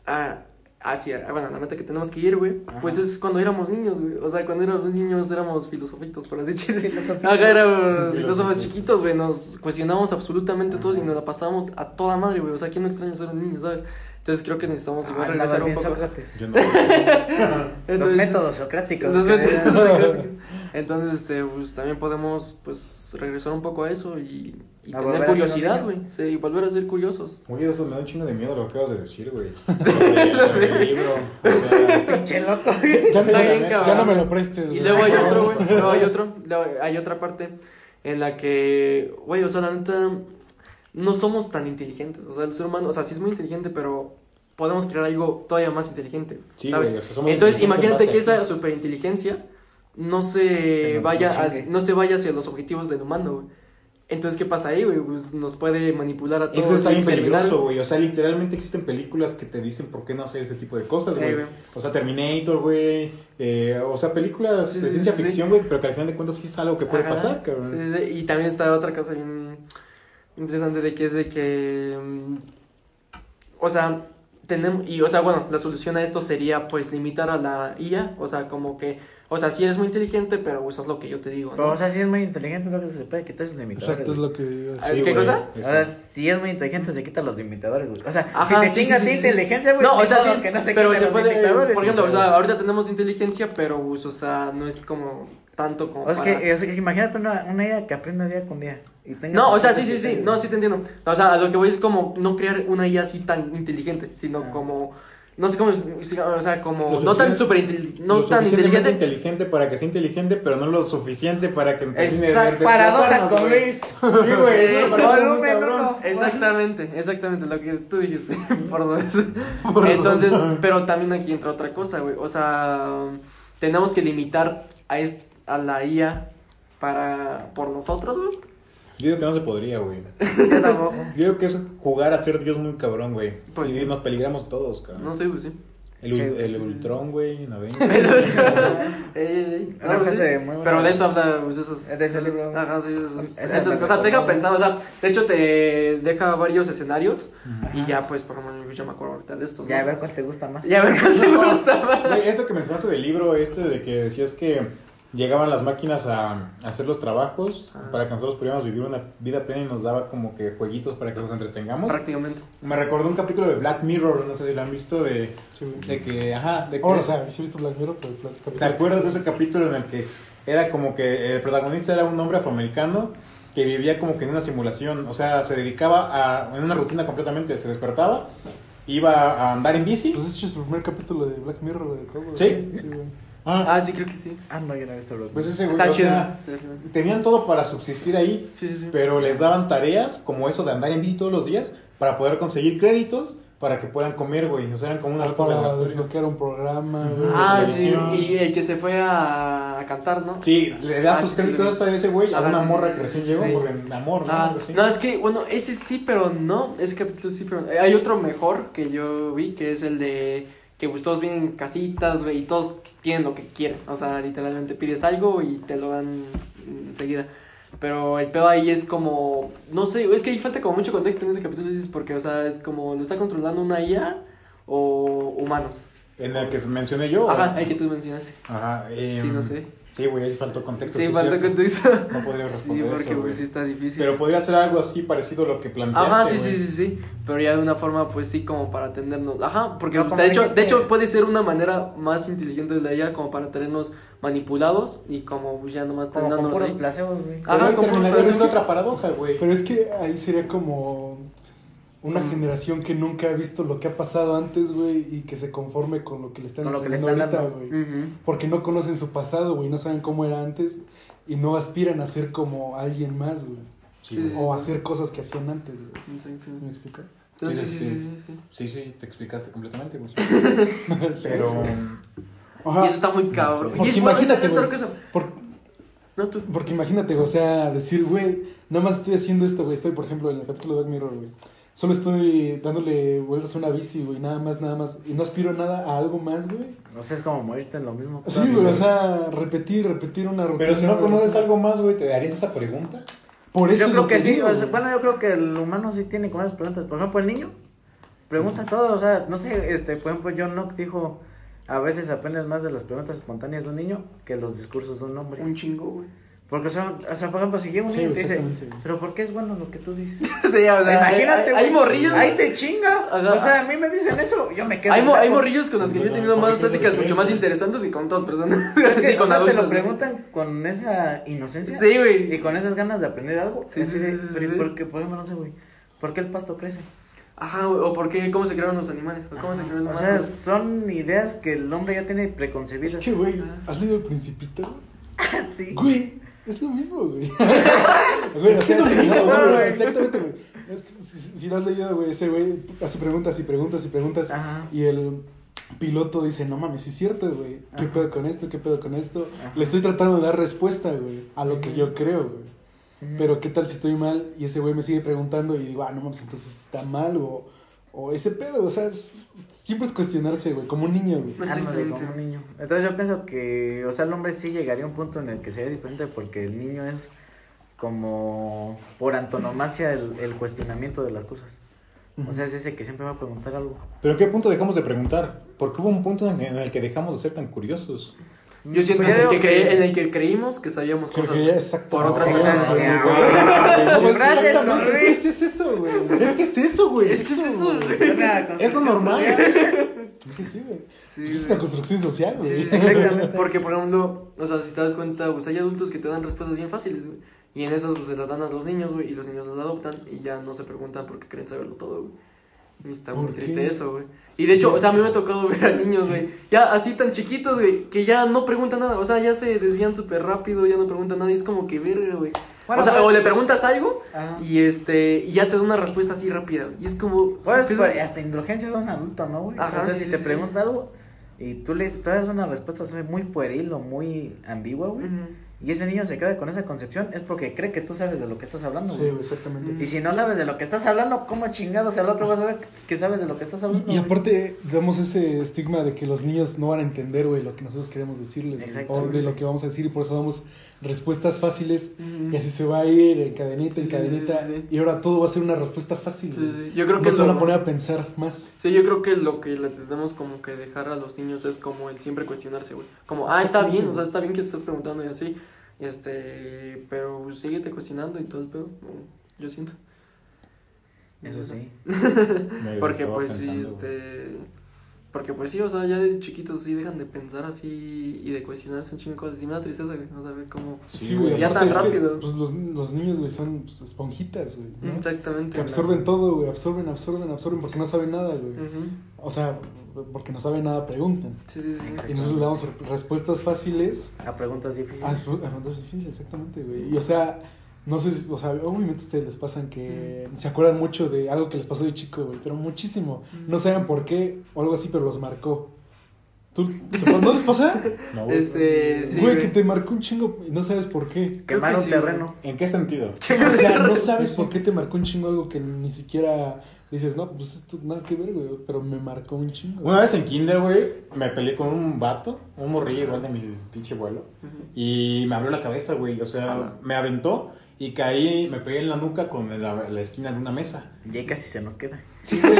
C: ah, hacia, bueno, la meta que tenemos que ir, güey,
D: Ajá.
C: pues es cuando éramos niños, güey. O sea, cuando éramos niños éramos filosofitos, por así decirlo. Ajá, éramos
B: Filósofos.
C: chiquitos, güey. Nos cuestionábamos absolutamente todos y nos la pasábamos a toda madre, güey. O sea, ¿quién no extraña ser un niño, sabes? Entonces creo que necesitamos igual
D: Ah,
C: regresar un poco.
D: Sócrates.
B: Yo no.
D: Los métodos socráticos.
C: los métodos socráticos. Entonces, este, pues también podemos, pues, regresar un poco a eso y, y
D: A
C: tener curiosidad, güey. Sí, y volver a ser curiosos.
B: Oye, eso me da un chingo de miedo lo que acabas de decir, güey.
D: Pinche loco.
A: Ya,
C: Está bien,
A: ya no me lo prestes.
C: Y
A: güey.
C: luego hay otro, güey. Luego hay otro. luego hay otra parte en la que, güey, o sea, la neta, no somos tan inteligentes. O sea, el ser humano, o sea, sí es muy inteligente, pero podemos crear algo todavía más inteligente.
B: Sí,
C: ¿sabes?
B: güey, o sea, somos
C: Entonces, imagínate que esa superinteligencia no se vaya hacia, no se vaya hacia los objetivos del humano, güey. Entonces, ¿qué pasa ahí, güey? Pues nos puede manipular a todos.
B: Es que bien
C: exterminar.
B: peligroso, güey. O sea, literalmente existen películas que te dicen por qué no hacer ese tipo de cosas, güey. O sea, Terminator, güey. Eh, o sea, películas
C: Sí,
B: de
C: sí,
B: ciencia
C: sí,
B: ficción, güey, pero que al final de cuentas sí es algo que puede
C: Ajá.
B: pasar, cabrón.
C: Y también está otra cosa bien interesante de que es de que, mm, o sea, tenemos, y o sea, bueno, la solución a esto sería pues limitar a la IA, o sea, como que, o sea, si eres muy inteligente, pero usas lo que yo te digo, ¿no?
D: Pero, o sea, si es muy inteligente, lo que se puede quitar sus limitadores.
A: Exacto, es lo que digo.
B: Sí,
C: ¿Qué
B: güey,
C: cosa?
B: eso.
D: O sea, si es muy inteligente, se quita los limitadores, güey. O sea,
C: Ajá,
D: si te
C: sí,
D: chingas
C: sí, sí, sí.
D: inteligencia, güey,
C: no, o sea, sí,
D: que no se
C: pero se
D: los
C: puede,
D: limitadores,
C: por ejemplo, o sea, ahorita tenemos inteligencia, pero, pues, o sea, no es como tanto como
D: O es
C: para-
D: que, es que imagínate una, una IA que aprenda día con día. Y
C: No, o sea, sí, sí, sí, no, sí te entiendo. O sea, a lo que voy es como no crear una IA así tan inteligente, sino
D: Ah.
C: como, no sé cómo, o sea, como, no tan super no
B: Lo
C: tan inteligente.
B: inteligente para que sea inteligente, pero no lo suficiente para que termine
C: Exacto.
D: Paradojas con. Luis.
B: Sí, güey. es
D: Volumen uno.
C: Exactamente, exactamente lo que tú dijiste. por no decir. Entonces, pero también aquí entra otra cosa, güey. O sea, tenemos que limitar a, est- a la IA para por nosotros, güey.
B: Yo digo que no se podría, güey.
D: Yo tampoco.
B: Yo digo que es jugar a ser Dios muy cabrón, güey.
C: Pues
B: y
C: sí.
B: nos peligramos todos, cabrón.
C: No sé, pues sí.
B: El,
D: Sí,
B: el
D: sí.
B: Ultron, güey, en Avengers.
C: Pero, es- Ey, ey, ey.
D: Creo
C: No. Pero de eso habla, pues, esos.
D: Es de ese
C: esos-
D: libro.
C: Ajá, sí, esos- esos- o sea, te deja pensar, o sea, de hecho te deja varios escenarios y ya, pues, por lo menos yo me acuerdo ahorita de estos.
D: Ya, a
C: ¿no?
D: ver cuál te gusta más.
C: Ya, a ver cuál te gustaba.
B: Güey, esto que mencionaste del libro este de que decías que llegaban las máquinas a, a hacer los trabajos
C: Ah.
B: para que nosotros pudiéramos vivir una vida plena y nos daba como que jueguitos para que nos entretengamos.
C: Prácticamente.
B: Me recordó un capítulo de Black Mirror, no sé si lo han visto, de,
A: Sí, güey.
B: de que, ajá, de que...
A: Ahora, o sea, sí he visto Black Mirror, pero el capítulo-
B: ¿Te acuerdas de ese capítulo en el que era como que el protagonista era un hombre afroamericano que vivía como que en una simulación? O sea, se dedicaba a en una rutina completamente, se despertaba, iba a andar en bici.
A: Pues ese es el primer capítulo de Black Mirror de todo.
B: ¿Sí?
A: Sí.
B: Ah,
C: Ah, sí, creo que sí.
D: Ah, no, yo no he visto
B: pues ese güey,
C: Está
B: o
C: chido.
B: sea, tenían todo para subsistir ahí,
C: Sí, sí, sí.
B: pero les daban tareas como eso de andar en bici todos los días para poder conseguir créditos para que puedan comer, güey. O sea, eran como unas rutas de
A: Para
B: laboratorio.
A: desbloquear un programa, güey.
C: Ah, sí, y el que se fue a, a cantar, ¿no?
B: Sí, le da
C: Ah,
B: sus
C: sí, sí,
B: créditos
C: vi.
B: a ese güey a
C: Ajá,
B: una
C: sí,
B: morra
C: sí,
B: que recién
C: sí.
B: llegó,
C: Sí.
B: porque en amor, ¿no?
C: Ah,
B: Algo así.
C: no, es que, bueno, ese sí, pero no. Ese capítulo sí, pero. eh, Hay otro mejor que yo vi, que es el de que pues, todos vienen en casitas, y todos tienen lo que quieren. O sea, literalmente pides algo y te lo dan enseguida. Pero el pedo ahí es como. No sé, es que ahí falta como mucho contexto en ese capítulo, dices, porque, o sea, es como. ¿Lo está controlando una IA o humanos?
B: En el que mencioné yo.
C: Ajá, el que tú mencionaste.
B: Ajá. em,
C: Sí, no sé.
B: Sí, güey, ahí faltó contexto.
C: Sí,
B: sí, cierto.
C: contexto.
B: No podría
C: Sí,
B: responder
C: porque
B: eso,
C: pues
B: güey.
C: sí está difícil.
B: Pero podría ser algo así parecido a lo que planteaste,
C: Ajá, sí, sí, sí, sí, pero ya de una forma, pues sí, como para tenernos, ajá, porque
D: No,
C: pues, de hecho,
D: dijiste-
C: de hecho puede ser una manera más inteligente de la IA como para tenernos manipulados y como pues, ya nomás
D: Como con puros
C: ahí.
D: placebos, güey.
C: Ajá, como placebos.
B: otra paradoja, güey.
A: Pero es que ahí sería como una
C: Mm.
A: generación que nunca ha visto lo que ha pasado antes, güey, y que se conforme con lo que le están
D: Con lo que le
A: enseñando
D: están
A: ahorita, güey. Porque no conocen su pasado, güey, no saben cómo era antes y no aspiran a ser como alguien más, güey.
B: Sí,
C: Sí.
A: O a hacer cosas que hacían antes, güey.
C: Exacto.
A: ¿Me explica?
C: Entonces,
B: Sí,
C: sí,
B: sí,
C: sí,
B: sí.
C: sí, sí.
B: Sí, sí, te explicaste completamente, güey. Pero...
A: Ajá.
C: Y eso está muy cabrón.
A: Porque
C: y es bueno,
A: imagínate,
C: es.
A: Por-
C: No, tú.
A: porque imagínate, o sea, decir, güey, nada más estoy haciendo esto, güey. Estoy, por ejemplo, en el capítulo de Black Mirror, güey. Solo estoy dándole vueltas a una bici, güey, nada más, nada más. Y no aspiro nada, a algo más, güey.
D: O sea, es como morirte en lo mismo.
A: Sí, güey, o sea, repetir, repetir una rutina.
B: Pero si no conoces algo más, güey, ¿te darías esa pregunta?
A: Por eso
D: yo
A: es
D: creo
A: lo
D: que, sí.
A: digo,
D: o sea,
A: güey.
D: bueno, yo creo que el humano sí tiene como esas preguntas. Por ejemplo, el niño pregunta todo. O sea, no sé, este, por ejemplo, John Locke dijo: A veces aprendes más de las preguntas espontáneas de un niño que los discursos de un hombre.
C: Un chingo, güey.
D: Porque son, o sea, por ejemplo, si llega un
A: Sí,
D: niño y te dice. ¿Pero por qué es bueno lo que tú dices?
C: sí, o sea,
D: Imagínate,
C: hay,
D: güey.
C: hay morrillos.
D: Ahí te chinga. O sea, a mí me dicen eso, yo me quedo.
C: Hay, mo- hay morrillos con los que yo he tenido más pláticas mucho más interesantes y con otras personas.
D: Es que,
C: sí, con
D: o sea, te
C: adultos.
D: lo
C: güey.
D: preguntan con esa inocencia.
C: Sí, güey.
D: Y con esas ganas de aprender algo.
C: Sí, sí, sí, sí,
D: pero ¿y
C: sí.
D: por ejemplo, no sé, güey. ¿Por qué el pasto crece?
C: Ajá, güey, o por qué, cómo se crearon los animales, o cómo se el
D: O
C: humano.
D: sea, son ideas que el hombre ya tiene preconcebidas.
A: Es que, güey, ¿has leído El Principito?
D: sí.
A: Güey, es lo mismo, güey. es que no, güey, exactamente, güey. Es que si, si- lo has leído, güey, ese güey hace preguntas y preguntas y preguntas.
D: Ajá.
A: Y el piloto dice, no mames, es cierto, güey. ¿Qué
D: Ajá.
A: pedo con esto? ¿Qué pedo con esto?
D: Ajá.
A: Le estoy tratando de dar respuesta, güey, a lo que yo creo, güey. Pero qué tal si estoy mal y ese güey me sigue preguntando y digo, ah, no mames, entonces está mal o, o ese pedo, o sea, es- siempre es cuestionarse, güey, como un niño, güey.
D: Ándale, como un niño. Entonces yo pienso que, o sea, el hombre sí llegaría a un punto en el que sería diferente porque el niño es como por antonomasia el, el cuestionamiento de las cosas. O sea, es ese que siempre va a preguntar algo.
B: ¿Pero qué punto dejamos de preguntar? Porque hubo un punto en en el que dejamos de ser tan curiosos.
C: Yo siento en, el que en el que creímos que sabíamos cosas. Por otras personas.
D: Gracias, Luis.
A: Es que es eso, güey. Es que es eso, güey.
C: Es que es eso, güey.
D: Es
B: lo
D: construcción
B: normal.
D: social.
A: Es que sí, güey.
C: Sí,
A: Pues es una construcción social, güey.
C: Sí, sí, sí,
D: Exactamente.
C: Porque, por ejemplo, o sea, si te das cuenta, pues hay adultos que te dan respuestas bien fáciles, güey. Y en esas, pues se las dan a los niños, güey, y los niños las adoptan y ya no se preguntan porque creen saberlo todo, güey. Y está muy
A: ¿Por
C: triste
A: qué?
C: eso, güey. Y de hecho, o sea, a mí me ha tocado ver a niños, güey, ya así tan chiquitos, güey, que ya no preguntan nada. O sea, ya se desvían súper rápido, ya no preguntan nada. Y es como que verga, güey.
D: Bueno,
C: o sea,
D: pues-
C: o le preguntas algo
D: Ajá.
C: y este, y ya te da una respuesta así rápida. Y es como.
D: Pues,
C: ¿qué
D: pues, hasta indulgencia de un adulto, ¿no, güey?
C: Ajá,
D: o sea,
C: sí,
D: si
C: sí,
D: te
C: sí.
D: pregunta algo y tú le das una respuesta muy pueril o muy ambigua, güey. Y ese niño se queda con esa concepción, es porque cree que tú sabes de lo que estás hablando.
A: Sí,
D: güey.
A: exactamente.
D: Y si no sabes de lo que estás hablando, ¿cómo chingados el otro va a saber que sabes de lo que estás hablando?
A: Y, aparte, damos ese estigma de que los niños no van a entender, güey, lo que nosotros queremos decirles. güey. O de lo que vamos a decir, y por eso damos respuestas fáciles.
C: Ujú.
A: Y así se va a ir, en cadenita,
C: Sí,
A: en
C: sí,
A: cadenita.
C: sí, sí, sí.
A: Y ahora todo va a ser una respuesta fácil.
C: Sí,
A: güey.
C: sí. Yo creo
A: no
C: que
A: se van
C: lo-
A: a poner a pensar más.
C: Sí, yo creo que lo que le tenemos como que dejar a los niños es como el siempre cuestionarse, güey. Como, ah, está bien, o sea, está bien que estés preguntando y así, este, pero síguete cuestionando y todo el pedo, yo siento.
D: Eso sí.
C: Porque pues sí, este, porque pues sí, o sea, ya de chiquitos sí dejan de pensar así y de cuestionarse un chingo de cosas. Y me da tristeza, güey, o sea, ver cómo...
B: Sí, güey,
C: ya tan
A: que,
C: rápido.
A: pues, los, los niños, güey, son pues, esponjitas, güey. ¿no?
C: Exactamente.
A: Que absorben todo, güey. Absorben, absorben, absorben porque no saben nada, güey. O sea, porque no saben nada, preguntan.
C: Sí, sí, sí.
A: Y nosotros le damos re- respuestas fáciles
D: A preguntas difíciles.
A: a a preguntas difíciles, exactamente, güey. Y o sea, no sé, si- o sea, obviamente a ustedes les pasan que se acuerdan mucho de algo que les pasó de chico, güey, pero muchísimo. No saben por qué o algo así, pero los marcó. ¿Tú, ¿No les pasa?
B: No, güey.
C: Este, sí,
A: güey,
C: güey.
A: que te marcó un chingo y no sabes por qué.
C: creo
D: Quemar
C: que
D: un
C: sí,
D: terreno.
B: ¿En qué sentido?
A: O sea, no sabes por qué te marcó un chingo algo que ni siquiera dices, no, pues esto nada que ver, güey, pero me marcó un chingo.
B: Una vez en kinder, güey, me peleé con un vato, un morrillo igual de mi pinche vuelo. Y me abrió la cabeza, güey. O sea,
C: Ala.
B: me aventó y caí, me pegué en la nuca con la, la esquina de una mesa.
D: Y ahí casi se nos queda.
B: Sí, güey.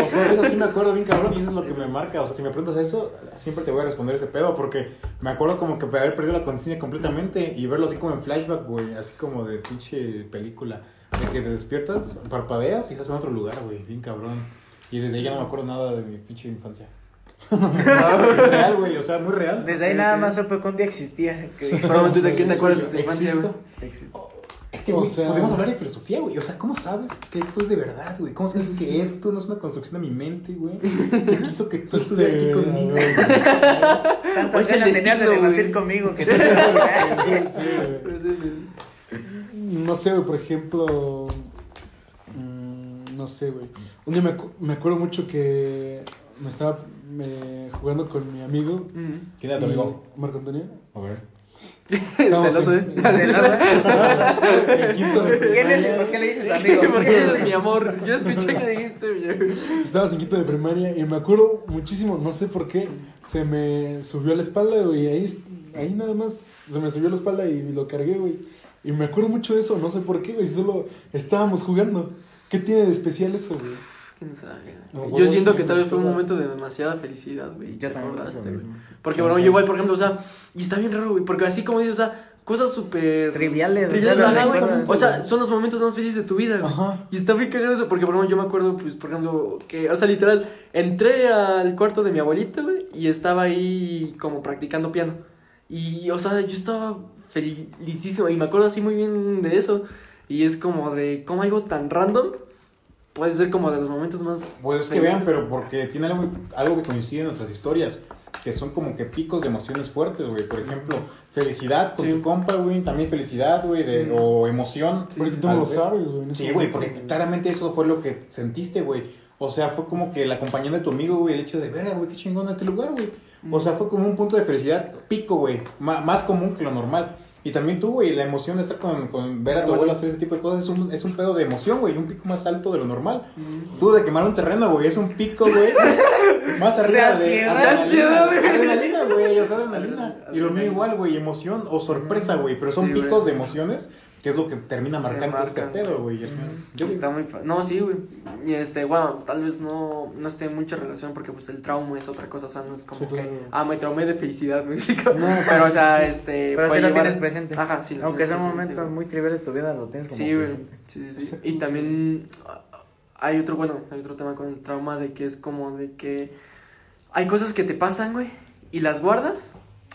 B: O sea, eso sí me acuerdo bien cabrón y eso es lo que me marca. O sea, si me preguntas eso, siempre te voy a responder ese pedo porque me acuerdo como que haber perdido la conciencia completamente y verlo así como en flashback, güey. Así como de pinche película. De que te despiertas, parpadeas y estás en otro lugar, güey. Bien cabrón. Y desde ahí ya no me acuerdo nada de mi pinche infancia. real, güey. O sea, muy real.
D: Desde ahí nada más supe que un día existía. Que...
C: Pero tú de qué te
B: Eso
C: acuerdas de tu infancia, güey?
B: Es que,
A: O
B: güey,
A: sea-
B: podemos hablar de filosofía, güey. O sea, ¿cómo sabes que esto es de verdad, güey? ¿Cómo sabes que esto no es una construcción de mi mente, güey? Que quiso que tú estuvieras aquí
A: Este,
B: conmigo.
C: Hoy es el
D: pena tenías de debatir conmigo que
A: sí, güey. No sé, güey, por ejemplo. mm, no sé, güey. Un día me, acu- me acuerdo mucho que me estaba me- jugando con mi amigo.
C: Ujú.
B: ¿Quién era tu amigo?
A: Marco Antonio.
B: A ver.
C: Celoso, ¿eh?
A: de
D: ¿Quién es? ¿Por qué le dices amigo?
C: Porque ese es mi amor. Yo escuché que dijiste, mi
A: Estábamos en quinto de primaria y me acuerdo muchísimo, no sé por qué, se me subió a la espalda, güey, ahí, ahí nada más se me subió a la espalda y lo cargué, güey. Y me acuerdo mucho de eso, no sé por qué, güey, si solo estábamos jugando. ¿Qué tiene de especial eso, güey?
C: ¿Quién sabe?
A: No,
C: güey?
A: güey,
C: Yo siento que tal vez fue un momento de demasiada felicidad, güey.
D: Yo
C: ¿Te acordaste, güey? Porque, bueno, yo igual, por ejemplo, o sea, y está bien raro, güey, porque así como dices, o sea, cosas súper...
D: Triviales, o
C: triviales,
D: sea, no.
C: O sea, son los momentos más felices de tu vida, güey.
A: Ajá.
C: Y está bien cagado eso, porque por ejemplo, yo me acuerdo, pues, por ejemplo, que, o sea, literal, entré al cuarto de mi abuelita, güey, y estaba ahí como practicando piano. Y, o sea, yo estaba felicísimo, y me acuerdo así muy bien de eso. Y es como de, ¿cómo algo tan random puede ser como de los momentos más...
B: Pues es que vean, pero porque tiene algo, algo que coincide en nuestras historias, que son como que picos de emociones fuertes, güey. Por ejemplo, felicidad con
C: Sí.
B: tu compa, güey. También felicidad, güey, de,
C: Mm.
B: o emoción.
A: Porque tú no lo sabes, güey.
B: Sí, güey, porque claramente eso fue lo que sentiste, güey. O sea, fue como que la compañía de tu amigo, güey, el hecho de ver, güey, qué chingón este lugar, güey. O sea, fue como un punto de felicidad pico, güey, más común que lo normal. Y también tú, güey, la emoción de estar con, con ver a tu abuelo hacer ese tipo de cosas es un, es un pedo de emoción, güey, un pico más alto de lo normal.
C: Mm.
B: Tú de quemar un terreno, güey, es un pico, güey, más arriba
D: De
B: de,
D: ansiedad.
B: Adrenalina, güey, o sea, adrenalina. Y lo mío igual, güey, emoción o sorpresa, güey, pero son
C: Sí,
B: picos de emociones que es lo que termina marcando este
C: marcan.
B: pedo, güey. Yo
C: Está muy fa- No, sí, güey. Y este, bueno, tal vez no, no esté en mucha relación porque pues el trauma es otra cosa, o sea, no es como
A: Sí,
C: que,
A: claro.
C: ah, me traumé de felicidad, güey.
A: No,
C: pero, o sea,
A: sí.
C: este.
D: Pero sí lo
C: llevar-
D: tienes presente.
C: Ajá, sí. lo
D: Aunque
C: tienes
D: sea un momento
C: güey.
D: muy trivial de tu vida, lo tienes como
C: Sí, güey.
D: presente.
C: Sí, sí, sí. Y también hay otro, bueno, hay otro tema con el trauma de que es como de que hay cosas que te pasan, güey, y las guardas.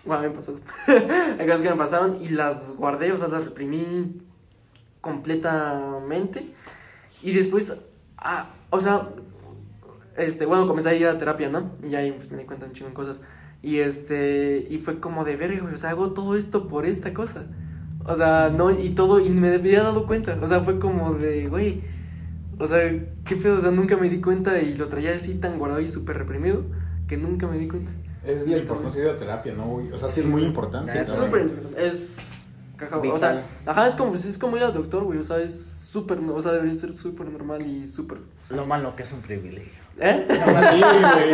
C: Bueno, a mí me pasó eso. hay cosas que me pasaron y las guardé, o sea, las reprimí completamente. Y después, ah, o sea, este, bueno, comencé a ir a terapia, ¿no? Y ahí pues, me di cuenta un chingo de cosas. Y este, y fue como de ver, güey, o sea, hago todo esto por esta cosa. O sea, no, y todo, y me había dado cuenta. O sea, fue como de, güey, o sea, qué pedo, o sea, nunca me di cuenta y lo traía así tan guardado y súper reprimido que nunca me di cuenta.
B: Es de la terapia, ¿no, güey? O sea, sí es muy importante.
D: Es
B: ¿no?
C: súper importante. Es, caja, o sea, ajá, es como, es como ir al doctor, güey, o sea, es súper, o sea, debería ser súper normal y súper,
D: Lo malo que es un privilegio.
C: ¿eh?
B: Sí,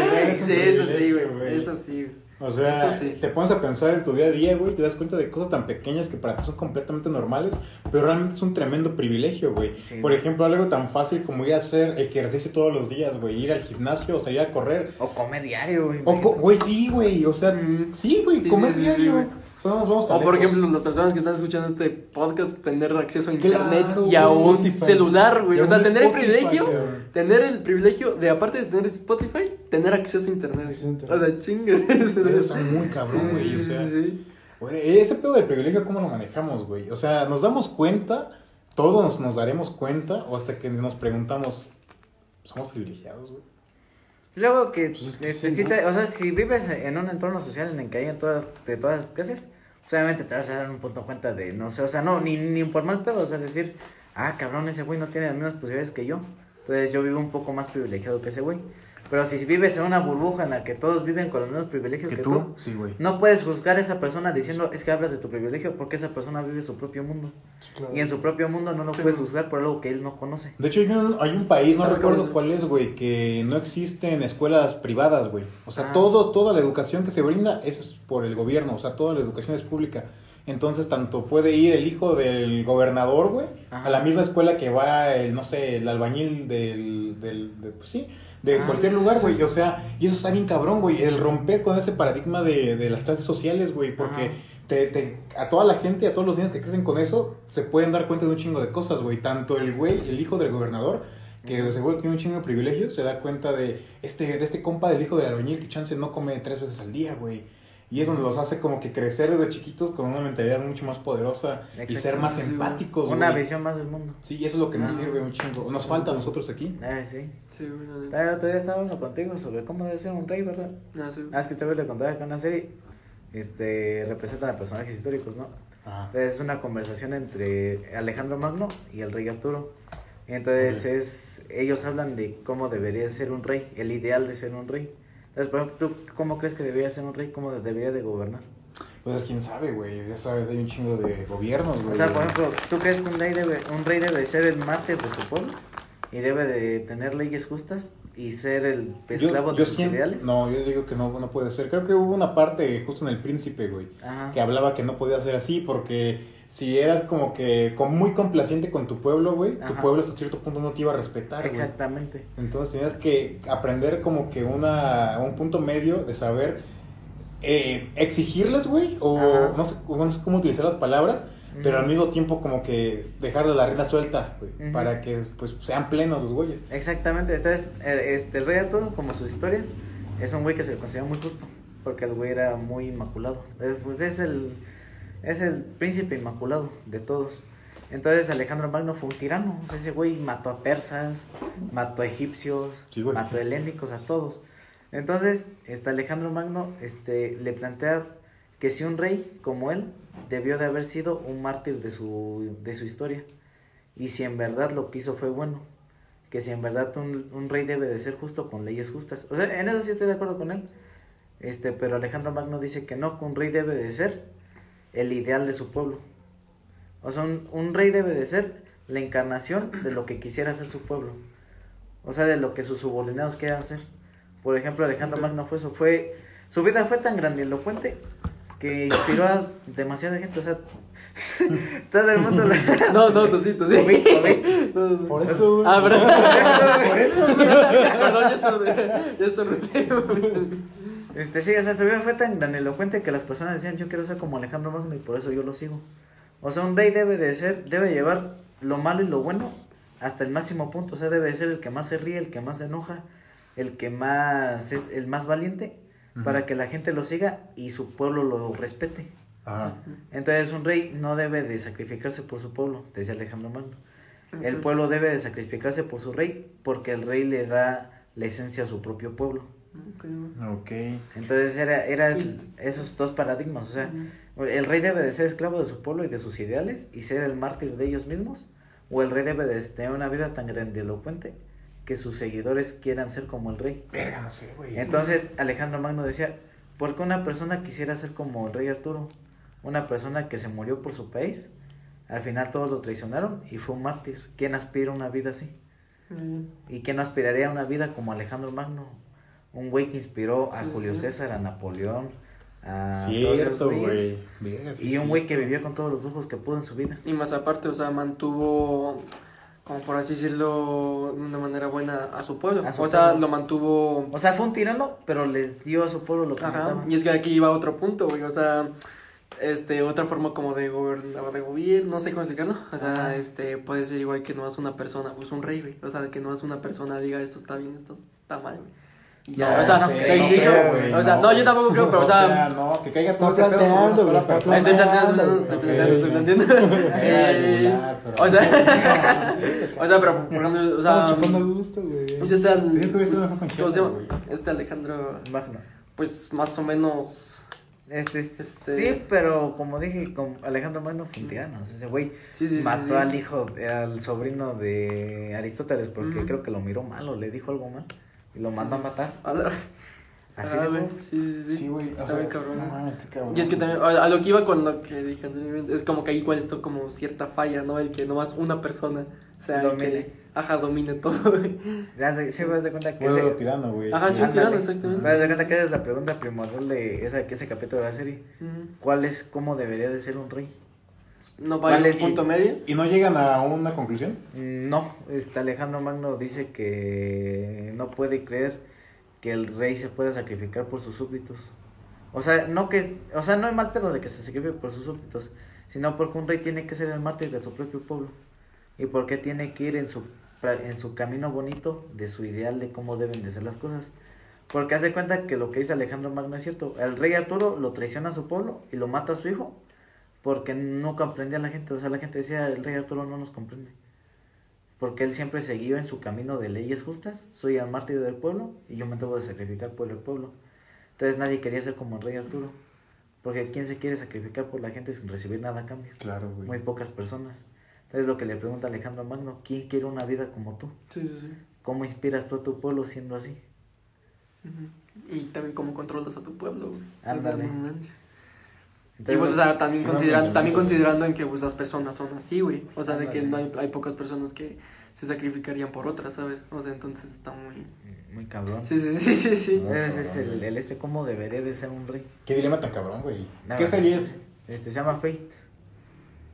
B: güey,
C: Sí, eso sí, güey, eso sí.
B: O sea,
C: sí.
B: te pones a pensar en tu día a día, güey, te das cuenta de cosas tan pequeñas que para ti son completamente normales, pero realmente es un tremendo privilegio, güey.
D: Sí.
B: Por ejemplo, algo tan fácil como ir a hacer ejercicio todos los días, güey, ir al gimnasio o salir a correr.
D: O comer diario, güey.
B: O, güey, sí, güey, o sea, sí, güey,
C: Sí,
B: comer diario. O vamos
C: por ejemplo, las personas que están escuchando este podcast, tener acceso a
B: Claro,
C: internet y
B: güey,
C: a un
A: Spotify.
C: celular, güey.
A: Y
C: O sea, tener el
A: Spotify,
C: privilegio,
A: cabrón.
C: tener el privilegio de, aparte de tener Spotify, tener acceso a internet.
A: Acceso a internet.
C: O sea, chingue.
B: Eso está muy cabrón,
C: Sí,
B: güey,
C: sí,
B: o sea.
C: sí.
B: Güey, ese pedo del privilegio, ¿cómo lo manejamos, güey? O sea, ¿nos damos cuenta? ¿Todos nos, nos daremos cuenta? ¿O hasta que nos preguntamos, ¿somos privilegiados, güey?
D: Luego que,
A: Pues es que sí,
D: sí
A: ¿no?
D: te- o sea, si vives en un entorno social en el que hay en todas, de todas las clases, pues, obviamente te vas a dar un punto cuenta de, no sé, o sea, no, ni, ni por mal pedo, o sea, decir, ah, cabrón, ese güey no tiene las mismas posibilidades que yo, entonces yo vivo un poco más privilegiado que ese güey. Pero si vives en una burbuja en la que todos viven con los mismos privilegios que, tú,
B: Sí, güey.
D: no puedes juzgar a esa persona diciendo, es que hablas de tu privilegio, porque esa persona vive su propio mundo.
A: Sí, claro.
D: Y en su propio mundo no lo puedes juzgar por algo que él no conoce.
B: De hecho, hay un, hay un país, no recuerdo cuál es, güey, que no existen escuelas privadas, güey. O sea,
D: Ah.
B: todo, toda la educación que se brinda es por el gobierno, o sea, toda la educación es pública. Entonces, tanto puede ir el hijo del gobernador, güey, a la misma escuela que va el, no sé, el albañil del, del de, pues sí, de
D: Ah,
B: cualquier lugar, güey. O sea, y eso está bien cabrón, güey, el romper con ese paradigma de, de las clases sociales, güey, porque... Te, te- a toda la gente, a todos los niños que crecen con eso, se pueden dar cuenta de un chingo de cosas, güey. Tanto el güey, el hijo del gobernador, que de seguro tiene un chingo de privilegios, se da cuenta de este, de este compa del hijo del albañil que chance no come tres veces al día, güey. Y es donde los hace como que crecer desde chiquitos con una mentalidad mucho más poderosa y ser más empáticos,
D: Una
B: güey.
D: visión más del mundo.
B: Sí, eso es lo que nos
D: Ah.
B: sirve un chingo. Nos falta a nosotros aquí.
D: Ah, sí.
C: Sí,
D: el otro día estaba hablando contigo sobre cómo debe ser un rey, ¿verdad?
C: Ah, sí.
D: Ah, es que te voy a contar que una serie este, representan a personajes históricos, ¿no?
B: Ajá.
D: Entonces es una conversación entre Alejandro Magno y el rey Arturo. Entonces es, ellos hablan de cómo debería ser un rey, el ideal de ser un rey. Entonces, por ejemplo, ¿tú cómo crees que debería ser un rey? ¿Cómo debería de gobernar?
B: Pues quién sabe, güey. Ya sabes, hay un chingo de gobiernos, güey.
D: O sea, por ejemplo, ¿tú crees que un rey debe, un rey debe ser el mártir de su pueblo? Y debe de tener leyes justas y ser el
B: Yo-
D: esclavo
B: yo
D: de sus
B: siento-
D: ideales.
B: No, yo digo que no, no puede ser. Creo que hubo una parte justo en El Príncipe, güey.
D: Ajá.
B: que hablaba que no podía ser así porque si eras como que con- muy complaciente con tu pueblo, güey, tu pueblo hasta cierto punto no te iba a respetar.
D: Exactamente.
B: Entonces tenías que aprender como que una, un punto medio de saber eh, exigirles, güey, o no sé, no sé cómo utilizar las palabras, pero al mismo tiempo como que dejarle la rienda suelta, güey, para que pues sean plenos los güeyes.
D: Exactamente, entonces el- este, el rey Arturo, como sus historias, es un güey que se le considera muy justo, porque el güey era muy inmaculado. Pues es el, es el príncipe inmaculado de todos. Entonces Alejandro Magno fue un tirano, o sea, ese güey mató a persas, mató a egipcios,
B: Sí,
D: mató a helénicos, a todos. Entonces, este Alejandro Magno este, le plantea que si un rey como él debió de haber sido un mártir de su, de su historia, y si en verdad lo que hizo fue bueno, que si en verdad un, un rey debe de ser justo con leyes justas. O sea, en eso sí estoy de acuerdo con él. Este, pero Alejandro Magno dice que no, que un rey debe de ser el ideal de su pueblo. O sea, un, un rey debe de ser la encarnación de lo que quisiera ser su pueblo. O sea, de lo que sus subordinados quieran ser. Por ejemplo, Alejandro. Magno fue eso, fue su vida fue tan grandilocuente que inspiró a demasiada gente, o sea, todo el mundo la-
C: No, no, tú sí, tú sí.
A: Por eso, güey.
C: Ah.
B: Por eso, güey.
C: Perdón, ya estornudé. Ya estornudé.
D: Este, sí, o sea, su vida fue tan grandilocuente que las personas decían, yo quiero ser como Alejandro Magno y por eso yo lo sigo. O sea, un rey debe de ser, debe llevar lo malo y lo bueno hasta el máximo punto. O sea, debe de ser el que más se ríe, el que más se enoja, el que más es el más valiente, para que la gente lo siga y su pueblo lo respete.
B: Ajá.
D: Entonces, un rey no debe de sacrificarse por su pueblo, decía Alejandro Magno. El pueblo debe de sacrificarse por su rey, porque el rey le da la esencia a su propio pueblo.
C: Ok.
D: Entonces era, era
C: ¿Viste?
D: esos dos paradigmas, o sea, el rey debe de ser esclavo de su pueblo y de sus ideales y ser el mártir de ellos mismos, o el rey debe de tener una vida tan grandilocuente que sus seguidores quieran ser como el rey.
B: Verga, no sé, güey.
D: Entonces Alejandro Magno decía, ¿por qué una persona quisiera ser como el rey Arturo? una persona que se murió por su país, al final todos lo traicionaron y fue un mártir. ¿Quién aspira a una vida así? ¿Y quién no aspiraría a una vida como Alejandro Magno? Un güey que inspiró a
C: Sí,
D: Julio
C: sí.
D: César, a Napoleón, a todos
B: Cierto, güey.
D: Y un
B: sí.
D: güey que vivió con todos los lujos que pudo en su vida.
C: Y más aparte, o sea, mantuvo, como por así decirlo, de una manera buena a su pueblo.
D: A su
C: o sea,
D: pueblo.
C: lo mantuvo...
D: O sea, fue un tirano, pero les dio a su pueblo lo que
C: Ajá. Y es que aquí iba otro punto, güey. O sea, este, otra forma como de gobernar, de gobierno, no sé cómo explicarlo. O sea,
D: Ajá.
C: este, puede ser igual que no es una persona, pues un rey, güey. O sea, que no es una persona diga esto está bien, esto está mal, güey.
B: No,
C: o sea,
D: no
C: o sea, no, yo tampoco creo, pero o sea,
B: no, que caiga todo ese pedo persona.
C: estoy planteando, estoy planteando, estoy planteando. O sea, o sea, pero por ejemplo, o sea,
A: gusto, güey.
C: pues este, pues,
B: güey.
C: Este Alejandro,
D: Magno.
C: pues más o menos,
D: Este,
C: Este-
D: Sí, pero como dije, con Alejandro Magno fue un tirano. O sea, ese güey
C: sí, sí,
D: mató
C: sí.
D: al hijo, al sobrino de Aristóteles porque
C: Ujú.
D: creo que lo miró mal o le dijo algo mal y lo
C: Sí,
D: mandó
C: sí,
D: a matar.
C: A la-
D: Así
C: Ah, güey, sí, sí, sí.
B: Sí, güey. o
C: Está
B: sea,
C: bien cabrón.
B: No mames, este cabrón.
C: Y es que también, a, a lo que iba con lo que dije anteriormente, es como que ahí igual está como cierta falla, ¿no? El que nomás una persona, o sea, el
D: Domine.
C: que, ajá, domine todo, güey.
D: Ya se, sí, vas de cuenta que
B: Puedo
D: ese,
B: tirando, güey.
C: Ajá, sí, un tirano, exactamente.
D: te das de cuenta que esa es la pregunta primordial de esa, que ese capítulo de la serie.
C: Ujú.
D: ¿Cuál es, cómo debería de ser un rey?
C: No vaya
D: Vale,
C: un
D: sí.
C: punto medio.
B: ¿Y no llegan a una conclusión?
D: Mm, No, este Alejandro Magno dice que no puede creer que el rey se pueda sacrificar por sus súbditos. O sea, no que, o sea, no hay mal pedo de que se sacrifique por sus súbditos, sino porque un rey tiene que ser el mártir de su propio pueblo y porque tiene que ir en su pra- en su camino bonito de su ideal de cómo deben de ser las cosas. Porque haz de cuenta que lo que dice Alejandro Magno es cierto. El rey Arturo lo traiciona a su pueblo y lo mata a su hijo porque no comprendía a la gente. O sea, la gente decía, el rey Arturo no nos comprende. Porque él siempre siguió en su camino de leyes justas. Soy el mártir del pueblo y yo me debo de sacrificar por el pueblo. Entonces nadie quería ser como el rey Arturo. Porque ¿quién se quiere sacrificar por la gente sin recibir nada a cambio?
B: Claro, güey.
D: Muy pocas personas. Entonces lo que le pregunta Alejandro Magno, ¿quién quiere una vida como tú?
C: Sí, sí, sí.
D: ¿Cómo inspiras tú a tu pueblo siendo así?
C: Y también cómo controlas a tu pueblo, güey. O sea,
D: Ándale.
C: Y pues, o sea, también,
B: no,
C: consideran,
B: no,
C: también considerando en que pues, las personas son así, güey. O sea, de que no hay, hay pocas personas que se sacrificarían por otras, ¿sabes? O sea, entonces está muy...
D: muy cabrón.
C: Sí, sí, sí, sí, sí.
D: Ese es el, el este cómo debería de ser un rey.
B: ¿Qué dilema tan cabrón, güey? ¿Qué serie es?
D: Este se llama Fate.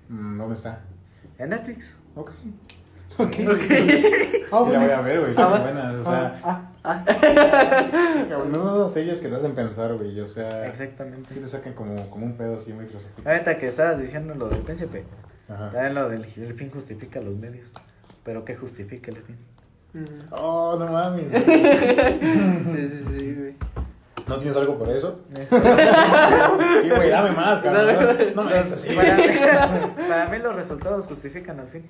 B: Mm, ¿Dónde está?
D: En Netflix.
B: Ok.
A: Ok.
B: Sí
A: Ah,
B: la voy a ver, güey.
C: Ah,
B: Está
C: bueno.
B: buena. O sea,
A: Ah,
B: cabrón, no series que te hacen pensar, güey. O sea,
D: Exactamente.
B: sí te sacan como, como un pedo así muy filosófico.
D: Ahorita que estabas diciendo lo del príncipe,
B: Ajá.
D: también lo del el fin justifica los medios. Pero ¿qué justifica el fin?
C: Ujú.
B: Oh, no mames.
C: Sí, sí, sí, güey.
B: ¿No tienes algo por eso?
D: Este,
B: Sí, güey, dame más, cabrón. No me hagas así.
D: para, mí, para mí los resultados justifican al fin.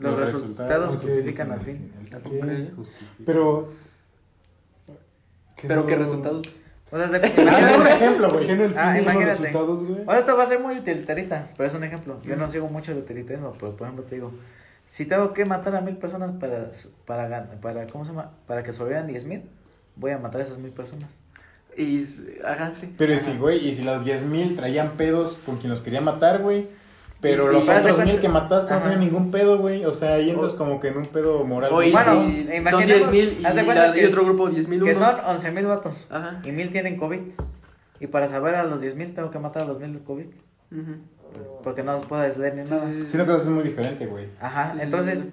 D: Los, resultados,
A: ok.
D: justifican al fin.
B: Ok,
C: Ok.
B: justifica.
A: pero. Que
C: Pero
A: no-
C: qué resultados.
D: O sea, se-
B: dame un ejemplo,
A: ¿Por qué
B: güey.
A: en el
D: Ah,
A: los
D: imagínate.
A: resultados, güey?
D: O sea, esto va a ser muy utilitarista, pero es un ejemplo. Yo no sigo mucho el utilitarismo, pero por ejemplo te digo, si tengo que matar a mil personas para, para, gan- para, ¿cómo se llama? Para que sobrevivan diez mil, voy a matar a esas mil personas.
C: Y, ajá, sí.
B: Pero y si, güey, y si las 10.000 traían pedos con quien los quería matar, güey. Pero los
D: de
B: otros mil que mataste no tienen ningún pedo, güey. O sea, ahí entras
C: O-
B: como que en un pedo moral.
C: O y
D: Bueno,
C: son
D: imaginemos,
C: 10.000 y,
D: de
C: la-
D: que
C: otro grupo 10.000
D: Que
C: uno.
D: son once mil vatos.
C: Ajá.
D: Y mil tienen COVID. Y para saber a los diez mil tengo que matar a los mil del COVID. Porque no los puedes leer ni nada.
B: Siento que eso es muy diferente, güey.
D: Ajá, entonces,
C: sí.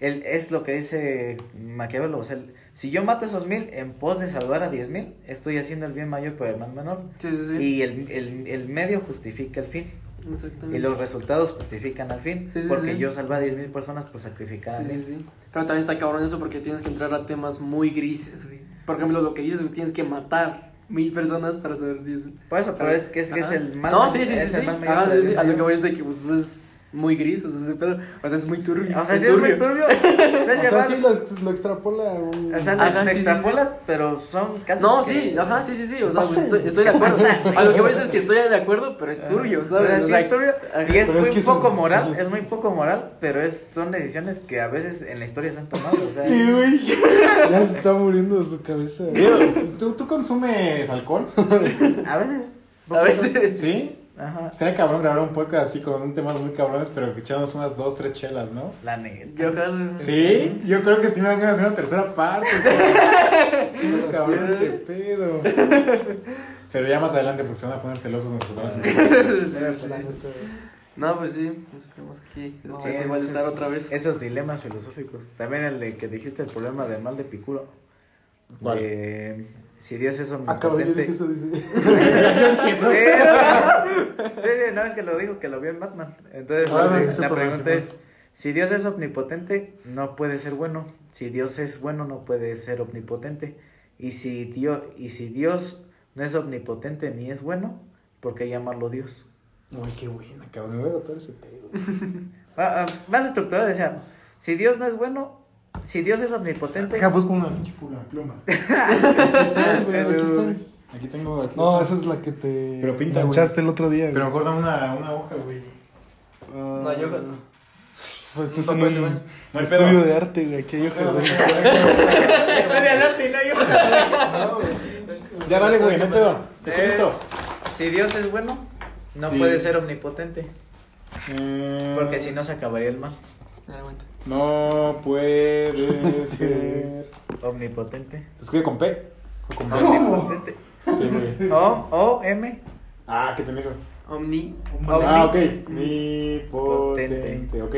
D: él, es lo que dice Maquiavelo. O sea, si yo mato a esos mil en pos de salvar a diez mil, estoy haciendo el bien mayor por el mal menor.
C: Sí, sí, sí.
D: Y el, el, el medio justifica el fin.
C: Exactamente.
D: Y los resultados justifican al fin.
C: Sí, sí,
D: porque
C: sí.
D: yo salvé a 10 mil personas por sacrificar
C: Sí,
D: a
C: sí. Pero también está cabrón eso porque tienes que entrar a temas muy grises, güey. Por ejemplo, lo que dices, güey, tienes que matar mil personas para saber diez mil.
D: Por eso, pero es que es, que es el mal
C: No, sí, sí, sí, sí. sí, sí. A lo que voy es de que pues, es muy gris, o sea, ese pedo. O sea, es muy turbio.
D: O sea, sí es muy turbio. O sea,
A: O sea, sí lo, lo extrapola a un.
D: O sea,
C: Ajá,
D: lo
C: sí, sí,
D: extrapolas, pero son casos.
C: No,
D: que-
C: sí, ajá, sí, sí, sí. O sea, pues, estoy, estoy de
D: ¿Qué
C: acuerdo.
D: pasa?
C: A lo que voy es que estoy de acuerdo, pero es turbio,
D: O
C: ¿sabes?
D: sea,
C: O
D: sí
C: sea,
D: es turbio. Y es
A: Pero
D: muy
A: es que
D: poco
A: es-
D: moral,
A: es-
D: es muy poco moral, pero es, son decisiones que a veces en la historia se han tomado. O sea,
A: Sí, güey. Ya se está muriendo de su cabeza.
B: ¿tú, ¿tú consumes alcohol?
D: a veces.
C: A veces.
B: ¿Sí?
D: Ajá.
B: Sería cabrón grabar un podcast así con un tema muy cabrones, pero que echamos unas dos, tres chelas, ¿no?
D: La neta.
C: Yo.
B: Sí, yo creo que sí me van a hacer una tercera parte. Está muy cabrón este pedo. Pero ya más adelante, porque se van a poner celosos nosotros.
C: No, pues sí, nos vemos aquí.
D: Sí,
C: igual
D: esos-
C: estar otra vez.
D: Esos dilemas filosóficos. También el de que dijiste el problema del mal de Picuro.
B: ¿Cuál?
D: De si Dios es
A: Ah,
D: omnipotente.
A: eso, dice.
D: Sí, sí, no es que lo dijo que lo vio en Batman. Entonces
B: Ah,
D: la, pregunta es, si Dios es omnipotente, no puede ser bueno. Si Dios es bueno, no puede ser omnipotente. Y si Dios, y si Dios no es omnipotente ni es bueno, ¿por qué llamarlo Dios?
B: Ay, qué buena, cabrón. Me voy a ese pedo.
D: Ah, más estructurado decía, si Dios no es bueno, si Dios es omnipotente,
B: Deja, busco una pinche pluma. pluma.
A: Están, güey, aquí están.
B: Aquí tengo. Aquí
A: No,
B: está.
A: esa es la que te
B: Pero pinta, güey.
A: manchaste el otro día.
B: Pero
A: güey.
B: mejor dame una, una hoja, güey.
A: Ah,
C: No hay hojas.
A: Pues este
C: Un
A: es un,
C: de.
B: No hay
A: estudio
B: pedo.
A: de arte, güey. Aquí hay hojas. güey.
D: estoy adelante y no yo.
B: Ya dale, güey, no hay pedo. ¿Estoy listo?
D: Si Dios es bueno, no
B: Sí.
D: puede ser omnipotente,
B: Eh,
D: porque si no se acabaría el mal.
C: Aguanta.
B: No puede ser.
D: Omnipotente.
B: ¿Se escribe con P? ¿O con B?
D: Omnipotente.
B: Sí, güey.
D: O, O, M.
B: Ah, qué pendejo.
C: Omni.
B: Ah, ok.
D: Omni-
B: Omnipotente. Ok.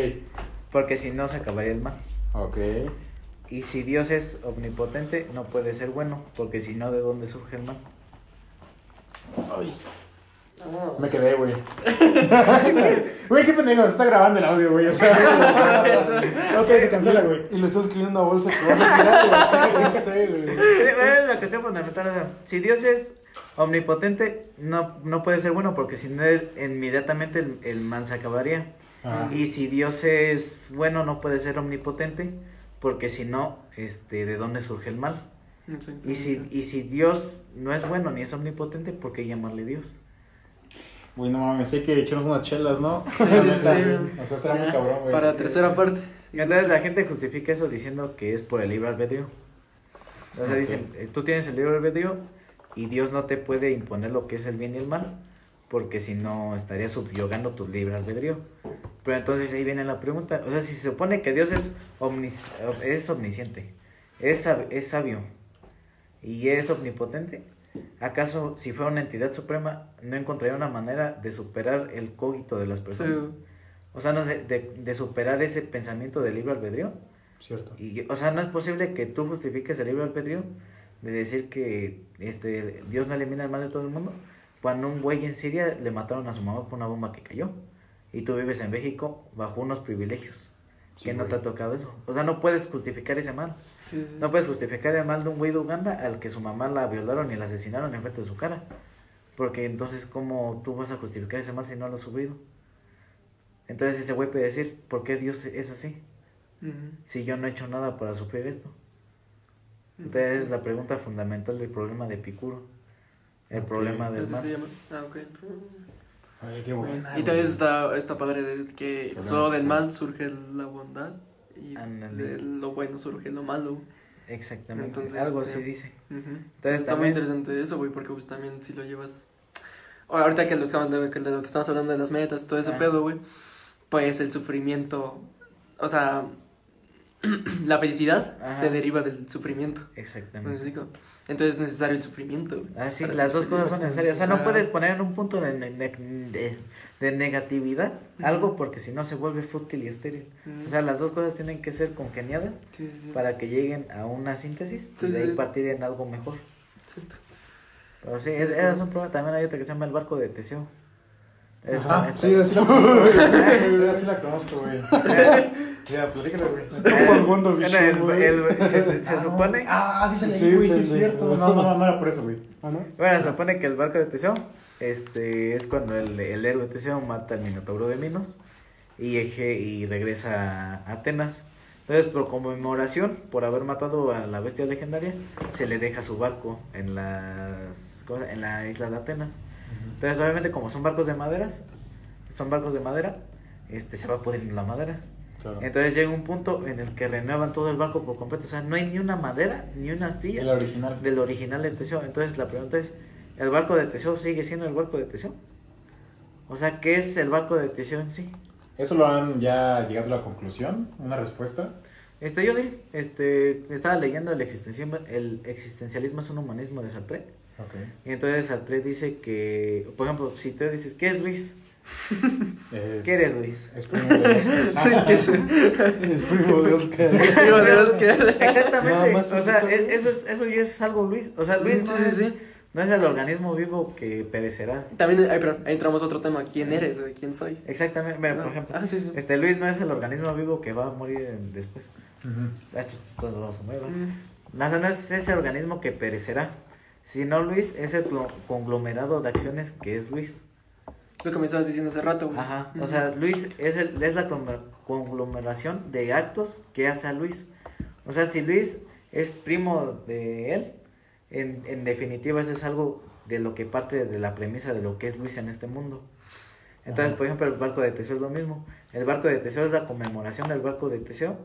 D: Porque si no se acabaría el mal.
B: Ok.
D: Y si Dios es omnipotente, no puede ser bueno, porque si no, ¿de dónde surge el mal?
B: Me quedé, güey. Güey, qué pendejo. Se está grabando el audio, güey. O sea, ok, se cancela, güey.
A: Y lo estás escribiendo en una bolsa que vas a tirar, güey. Sí,
D: es la cuestión fundamental. o sea, si Dios es omnipotente, no, no puede ser bueno, porque si no, inmediatamente el, el mal se acabaría.
B: Ah.
D: Y si Dios es bueno, no puede ser omnipotente, porque si no, este, ¿de dónde surge el mal? Y si, y si Dios no es bueno ni es omnipotente, ¿por qué llamarle Dios?
B: Güey, no mames, hay que echarnos unas chelas, ¿no?
C: Sí, sí, sí.
B: O sea, será muy cabrón, güey.
C: Para tercera parte.
D: Entonces la gente justifica eso diciendo que es por el libre albedrío. O sea, dicen, eh, tú tienes el libre albedrío y Dios no te puede imponer lo que es el bien y el mal, porque si no estaría subyugando tu libre albedrío. Pero entonces ahí viene la pregunta, o sea, si se supone que Dios es, omnis- es omnisciente, es, sab- es sabio y es omnipotente, ¿acaso si fuera una entidad suprema no encontraría una manera de superar el cogito de las personas?
C: Sí.
D: O sea, no sé, de, de superar ese pensamiento del libre albedrío.
B: Cierto.
D: Y, o sea, no es posible que tú justifiques el libre albedrío de decir que este Dios no elimina el mal de todo el mundo. Cuando un güey en Siria le mataron a su mamá por una bomba que cayó. Y tú vives en México bajo unos privilegios.
B: Sí,
D: que no
B: güey.
D: te ha tocado eso. O sea, no puedes justificar ese mal.
C: Sí, sí.
D: No puedes justificar el mal de un güey de Uganda al que su mamá la violaron y la asesinaron en frente de su cara. Porque entonces, ¿cómo tú vas a justificar ese mal si no lo has sufrido? Entonces ese güey puede decir, ¿por qué Dios es así? Si yo no he hecho nada para sufrir esto. Entonces es la pregunta fundamental del problema de Epicuro. El problema del
C: Así se
D: mal.
C: llama. Ah, ok.
B: Ay, qué buena.
C: Y también está, está padre de que solo del mal surge la bondad y de lo bueno surge lo malo.
D: Exactamente.
C: Entonces,
D: Algo
C: este,
D: así dice.
C: Ujú.
D: Entonces,
C: está muy interesante eso, güey, porque pues también si lo llevas... Ahora, ahorita que, de lo que estamos hablando de las metas, todo ese
D: Ah.
C: pedo, güey, pues el sufrimiento, o sea, la felicidad
D: Ajá.
C: se deriva del sufrimiento. ¿Me
D: Exactamente.
C: explico? Entonces es necesario el sufrimiento,
D: es,
C: para
D: las dos cosas son necesarias. O sea, no puedes poner en un punto de, ne- ne- de, de negatividad algo porque si no se vuelve fútil y estéril. O sea, las dos cosas tienen que ser congeniadas
C: Sí, sí, sí.
D: para que lleguen a una síntesis
C: Sí,
D: y de
C: sí,
D: ahí
C: sí.
D: partir en algo mejor.
C: Exacto.
D: Pero sí,
C: Sí,
D: es,
C: sí.
D: es un problema. También hay otra que se llama el barco de Teseo. Es
B: Ah, sí, así la. Así la conozco, güey. Ya, platícalo, güey.
D: Bueno, el- el- se, se- se supone,
B: Ah, sí se
A: Sí,
B: leí, güey, sí es cierto. No, no, no era por eso, güey.
A: Ah, ¿no?
D: bueno, se supone que el barco de Teseo este, es cuando el, el héroe Teseo mata al Minotauro de Minos y, eje, y regresa a Atenas. Entonces, por conmemoración, por haber matado a la bestia legendaria, se le deja su barco en, las, ¿cómo se- en la isla de Atenas. Entonces, obviamente, como son barcos de maderas, son barcos de madera, este, se va pudriendo la madera.
B: Claro.
D: Entonces llega un punto en el que renuevan todo el barco por completo. O sea, no hay ni una madera, ni una astilla
B: El original.
D: del original de Teseo. Entonces la pregunta es, ¿el barco de Teseo sigue siendo el barco de Teseo? O sea, ¿qué es el barco de Teseo en sí?
B: ¿Eso lo han ya llegado a la conclusión? ¿Una respuesta?
D: Este, yo sí, este, estaba leyendo el existencialismo, el existencialismo es un humanismo de Sartre.
B: Ok.
D: Y entonces Sartre dice que, por ejemplo, si tú dices, ¿qué es Luis?
B: Es-
D: ¿Qué eres Luis?
B: Es primo de
C: ¿Qué es?
A: Es primo de Oscar.
C: De
D: Exactamente, o
A: es
D: sea,
A: eso,
D: es- eso, es, eso ya es algo Luis. O sea, Luis
C: Sí,
D: no,
C: sí,
D: es,
C: sí.
D: no es el organismo vivo que perecerá.
C: También, ay, perdón, ahí entramos a otro tema. ¿Quién eres, güey? ¿Quién soy?
D: Exactamente, mira, por
C: Ah,
D: ejemplo,
C: ah, sí, sí.
D: este Luis no es el organismo vivo que va a morir en- después.
B: Ujú.
D: Esto, todos lo vamos a. No, es ese organismo que perecerá, sino Luis es el conglomerado de acciones que es Luis.
C: Lo que me estabas diciendo hace rato, güey.
D: Ajá, o sea, Luis es, el, es la conglomer- conglomeración de actos que hace a Luis. O sea, si Luis es primo de él, en, en definitiva eso es algo de lo que parte de la premisa de lo que es Luis en este mundo. Entonces,
B: Ajá.
D: por ejemplo, el barco de Teseo es lo mismo. El barco de Teseo es la conmemoración del barco de Teseo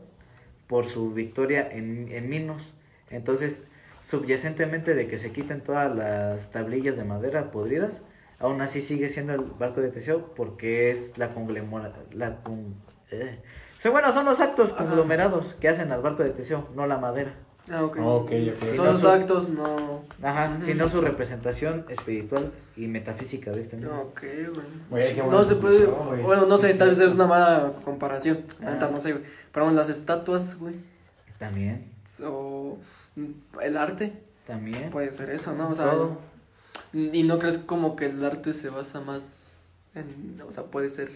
D: por su victoria en, en Minos. Entonces, subyacentemente de que se quiten todas las tablillas de madera podridas, aún así sigue siendo el barco de Teseo porque es la conglomerada. La con, eh. Sí, bueno, son los actos
C: Ajá.
D: conglomerados que hacen al barco de Teseo, no la madera.
C: Ah, ok.
B: Ok.
C: Son
D: no
C: los
D: su-
C: actos, no.
D: Ajá, sino su representación espiritual y metafísica de este mundo.
C: Ok,
B: qué buena
C: No se puede. Bueno, no sé,
B: sí.
C: tal vez es una mala comparación.
D: Ah.
C: no sé, güey. Pero bueno, las estatuas, güey.
D: También,
C: O el arte.
D: también.
C: Puede ser eso, ¿no? O sea,
D: Todo.
C: ¿Y no crees como que el arte se basa más en. O sea, puede ser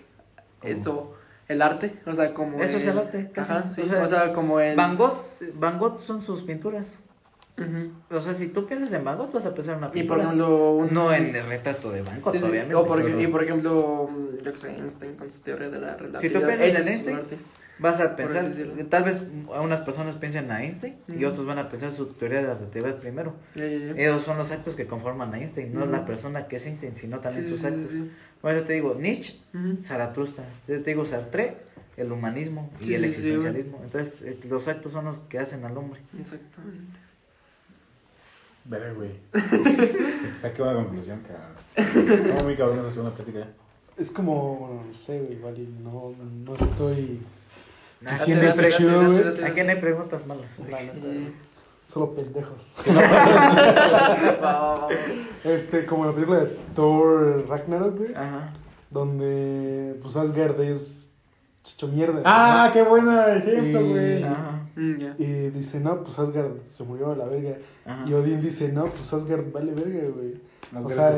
C: eso. El arte, o sea, como.
D: Eso es el arte, casi.
C: Ajá, sí.
D: O sea,
C: O sea, como el.
D: Van Gogh, Van Gogh son sus pinturas.
C: Ujú.
D: O sea, si tú piensas en Van Gogh, vas a pensar en una
C: Y por
D: pintura.
C: ejemplo. Un...
D: No en el retrato de Van Gogh,
C: Sí, sí.
D: obviamente.
C: O por-
D: pero
C: y por ejemplo, mm, yo que sé, Einstein con su teoría de la relatividad.
D: piensas
C: Ese
D: en
C: es
D: Einstein. Vas a pensar, tal vez unas personas piensen a Einstein y otros van a pensar su teoría de la relatividad primero.
C: Ya.
D: Esos son los actos que conforman a Einstein, no
C: Ujú.
D: la persona que es Einstein, sino también
C: Sí,
D: sus
C: sí,
D: actos.
C: sí,
D: Por eso te digo, Nietzsche,
C: sí. Ujú.
D: Zaratustra, yo te digo Sartre, el humanismo y
C: Sí,
D: el
C: sí, sí, güey.
D: existencialismo. Entonces, los actos son los que hacen al hombre.
C: Exactamente.
B: Verga, güey. Saqué una conclusión, cabrón. Estamos muy cabrones hacer una plática.
A: Es como, no sé, güey, igual y no, no estoy
D: Nah,
A: está chido, güey.
D: Aquí no hay preguntas malas.
A: solo pendejos. Este, como la película de Thor Ragnarok, güey,
D: Ajá.
A: donde pues Asgard es chicho mierda.
B: Ah, qué buen ejemplo, güey.
D: Ajá.
C: Mm.
A: Y dice, no, pues Asgard se murió a la verga.
D: Ajá.
A: Y Odín dice, no, pues Asgard vale verga, güey. O sea.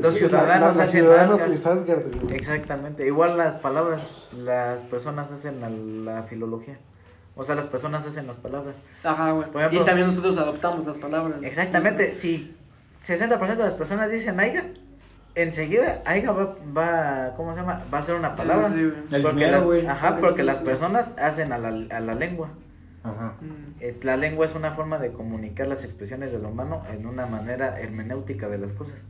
D: Los ciudadanos hacen
A: ciudadanos
D: Asgard.
A: es Asgard, güey.
D: Exactamente. Igual las palabras, las personas hacen la, la filología. O sea, las personas hacen las palabras.
C: Ajá, güey.
D: Ejemplo-
C: y también nosotros adoptamos las palabras.
D: Exactamente. Si 60% de las personas dicen aiga, enseguida aiga va, va, ¿cómo se llama? Va a ser una
C: Sí,
D: palabra.
C: sí, sí, güey.
B: El
D: Porque
B: dinero,
D: las,
B: güey.
D: ajá, porque las
C: sí.
D: personas hacen a la, a la lengua.
B: Ajá.
C: Mm.
D: Es, la lengua es una forma de comunicar las expresiones del humano en una manera hermenéutica de las cosas.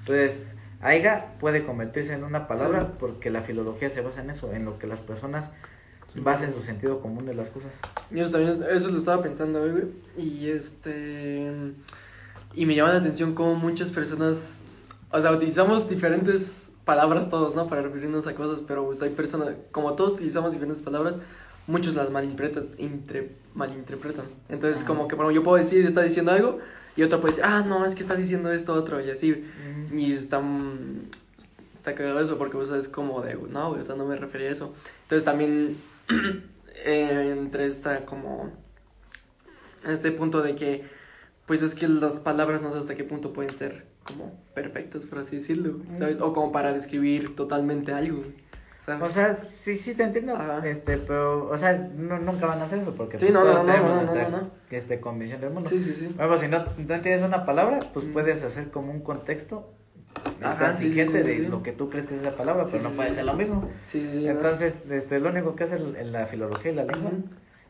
D: Entonces, aiga puede convertirse en una palabra
C: Sí.
D: porque la filología se basa en eso, en lo que las personas basen su sentido común de las cosas.
C: Yo también eso lo estaba pensando hoy, güey. Y este. Y me llama la atención cómo muchas personas. O sea, utilizamos diferentes palabras todos, ¿no? Para referirnos a cosas, pero pues hay personas. Como todos utilizamos diferentes palabras, muchos las malinterpretan. intre- malinterpretan. Entonces,
D: Ajá.
C: como que, bueno, yo puedo decir, está diciendo algo, y otro puede decir, ah, no, es que estás diciendo esto otro, y así. Y está, mm, está cagado eso porque pues, es como de, no, o sea, no me refería a eso. Entonces también eh, entre esta como, este punto de que, pues es que las palabras no sé hasta qué punto pueden ser como perfectas, por así decirlo, ¿sabes? O como para describir totalmente algo, ¿sabes?
D: O sea, sí, sí te entiendo,
C: Ajá.
D: este, pero, o sea, no, nunca van a hacer eso porque
C: Sí,
D: pues,
C: no, no, no,
D: tenemos nuestra este, convicción del mundo.
C: sí, sí, sí.
D: Por ejemplo, si no, no entiendes una palabra, pues
C: Mm.
D: puedes hacer como un contexto
C: Ajá, sí, sí,
D: transigente
C: sí,
D: de lo que tú crees que es esa palabra, pero no puede ser lo mismo. Entonces, este, lo único que hace la filología y la lengua.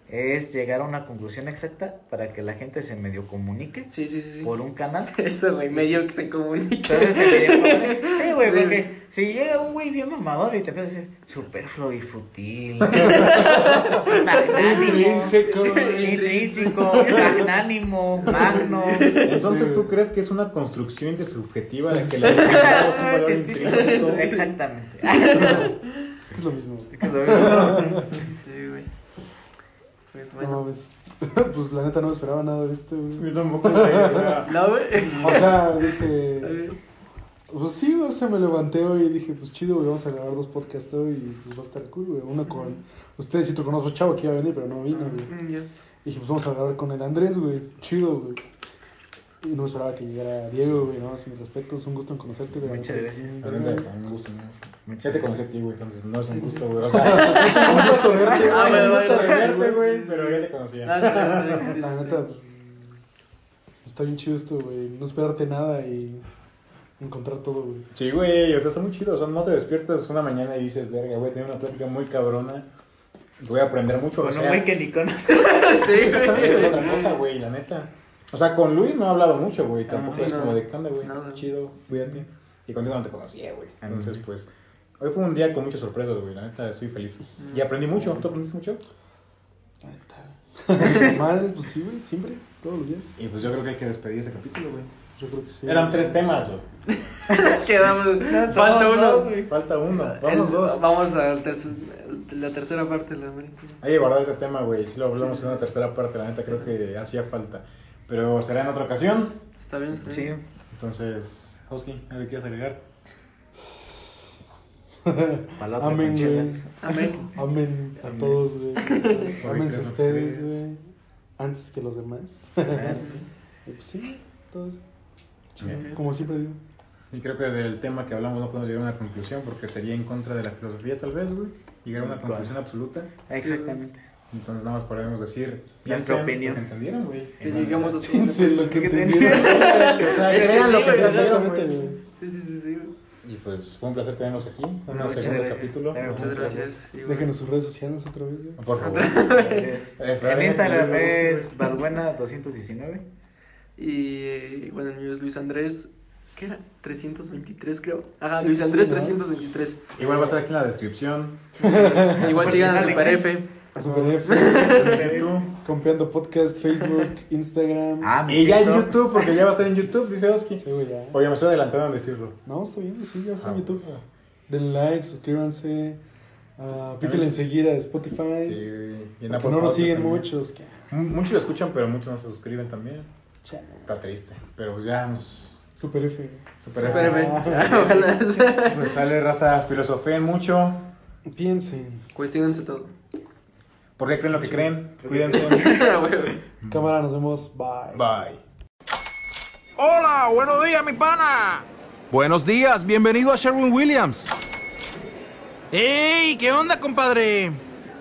D: Es llegar a una conclusión exacta para que la gente se medio comunique
C: Sí, sí, sí, sí.
D: por un canal.
C: Eso, güey, medio que se comunica.
D: Entonces se. Sí, güey,
C: Sí.
D: porque si llega un güey bien mamador y te empieza a decir superfluo y futil, magnánimo,
A: Bien seco.
D: intrínseco, magnánimo, magno.
B: Entonces. ¿tú crees que es una construcción intersubjetiva la que le hemos dado un valor
D: Científico.
B: intrínseco?
D: Exactamente.
A: Es que es lo mismo.
C: Güey. Pues
A: No
C: bueno.
A: mames. Pues la neta no me esperaba nada de esto, güey.
B: Yo tampoco, güey, o sea,
C: No, güey.
A: O sea, dije. Pues sí, güey, se me levanté hoy y dije, pues chido, güey, vamos a grabar dos podcasts hoy y pues va a estar cool, güey. Uno con ustedes y otro con otro chavo que iba a venir, pero no vino, güey.
C: Mm, ya.
A: Dije, pues vamos a grabar con el Andrés, güey. Chido, güey. Y no me esperaba que llegara Diego, güey. No, más mis respetos, un gusto en conocerte. güey.
D: Muchas gracias.
A: Güey.
B: neta, un gusto, ¿no?
D: Muchas
B: Ya te conocí a ti, güey, entonces no es un gusto, güey. O sea, es un gusto verte,
C: Ah,
B: güey. Un gusto de verte, güey, pero ya te
C: Ah,
B: conocía.
C: sí,
A: La neta, pues, está bien chido esto, güey. No esperarte nada y encontrar todo, güey.
B: Sí, güey, o sea, está muy chido. O sea, no te despiertas una mañana y dices, verga, voy a tener una plática muy cabrona. Voy a aprender mucho.
D: Con un güey que ni conozco.
C: Sí,
B: Exactamente, es
C: güey.
B: otra cosa, güey, la neta. O sea, con Luis no he hablado mucho, güey. Tampoco
C: sí,
B: es
C: no.
B: como de, ¿qué onda, güey?
C: Nada.
B: Chido, cuídate. Y contigo no te conocía, güey.
D: Ah,
B: Entonces,
D: sí.
B: pues, hoy fue un día con muchas sorpresas, güey. La neta, estoy feliz. Y aprendí mucho. ¿Tú aprendiste mucho?
A: Madre, pues sí, güey, siempre, todos los días.
B: Y pues yo creo que hay que despedir ese capítulo, güey.
A: Yo creo que sí.
B: Eran tres temas, güey.
C: Es que vamos. Falta uno.
D: dos.
B: Falta uno. Vamos
C: El-
B: dos.
C: Vamos a la tercera parte de la América.
B: Hay que guardar ese tema, güey. Si lo hablamos en una tercera parte, la neta, creo que hacía falta. Pero será en otra ocasión.
C: Está bien, está
D: Sí.
C: bien.
B: Entonces, Hosky, ¿algo quieres agregar?
D: Para la otra
A: Amén,
D: con.
C: Amén.
A: Amen a
D: Amén.
A: todos, güey. Ámense
B: Oigan,
A: ustedes, güey. Antes que los demás.
D: Amén.
A: Y pues sí, todos. Como siempre digo.
B: Y creo que del tema que hablamos no podemos llegar a una conclusión porque sería en contra de la filosofía, tal vez, güey. Llegar a una conclusión absoluta.
D: Exactamente.
B: Entonces, nada más podemos decir. Piensen
D: opinión.
B: lo que entendieron, güey.
C: Que llegamos a su.
A: Piensen lo que
D: ¿Qué te-
A: entendieron.
B: o sea, crean
C: sí,
B: lo que
C: güey,
B: entendieron, güey.
C: Sí, sí, sí, sí. güey.
B: Y pues fue un placer tenerlos aquí. Un
D: Muchas
B: segundo
D: gracias.
B: capítulo.
D: Muchas
C: gracias.
A: Déjenos sus redes sociales otra vez, güey.
B: Por favor.
D: Es- en Instagram es Valbuena219.
C: Y eh, bueno, el mío es Luis Andrés. ¿Qué era? 323, creo. Ajá, Luis Andrés
A: sí, ¿no?
C: 323.
B: Igual va a estar aquí en la descripción.
C: Igual sigan a Super. F.
A: Super F.
B: En YouTube.
A: Compeando Podcast, Facebook, Instagram.
D: Ah, mi
B: Y ya en. YouTube, porque ya va a estar en YouTube, dice Oski.
A: Sí, güey, ya.
B: Oye, me estoy adelantando en decirlo.
A: No, está bien, sí, ya está
B: Ah.
A: en YouTube. Denle like, suscríbanse. ah, píquenle en seguir a Spotify.
B: Sí, y en Apple
A: no nos siguen
B: también.
A: muchos. que-
B: Muchos lo escuchan, pero muchos no se suscriben también.
A: Chale.
B: Está triste. Pero pues ya nos.
A: Super F.
B: Super
C: Super F.
A: Ah.
C: Ojalá.
B: Pues sale raza, filosofeen mucho.
A: Piensen.
C: Cuestionense todo.
B: ¿Por qué creen lo que creen? Cuídense.
C: Güey.
A: Cámara, nos vemos. Bye.
B: Bye.
E: Hola, buenos días, mi pana. Buenos días, bienvenido a Sherwin Williams. ¡Ey! ¿Qué onda, compadre?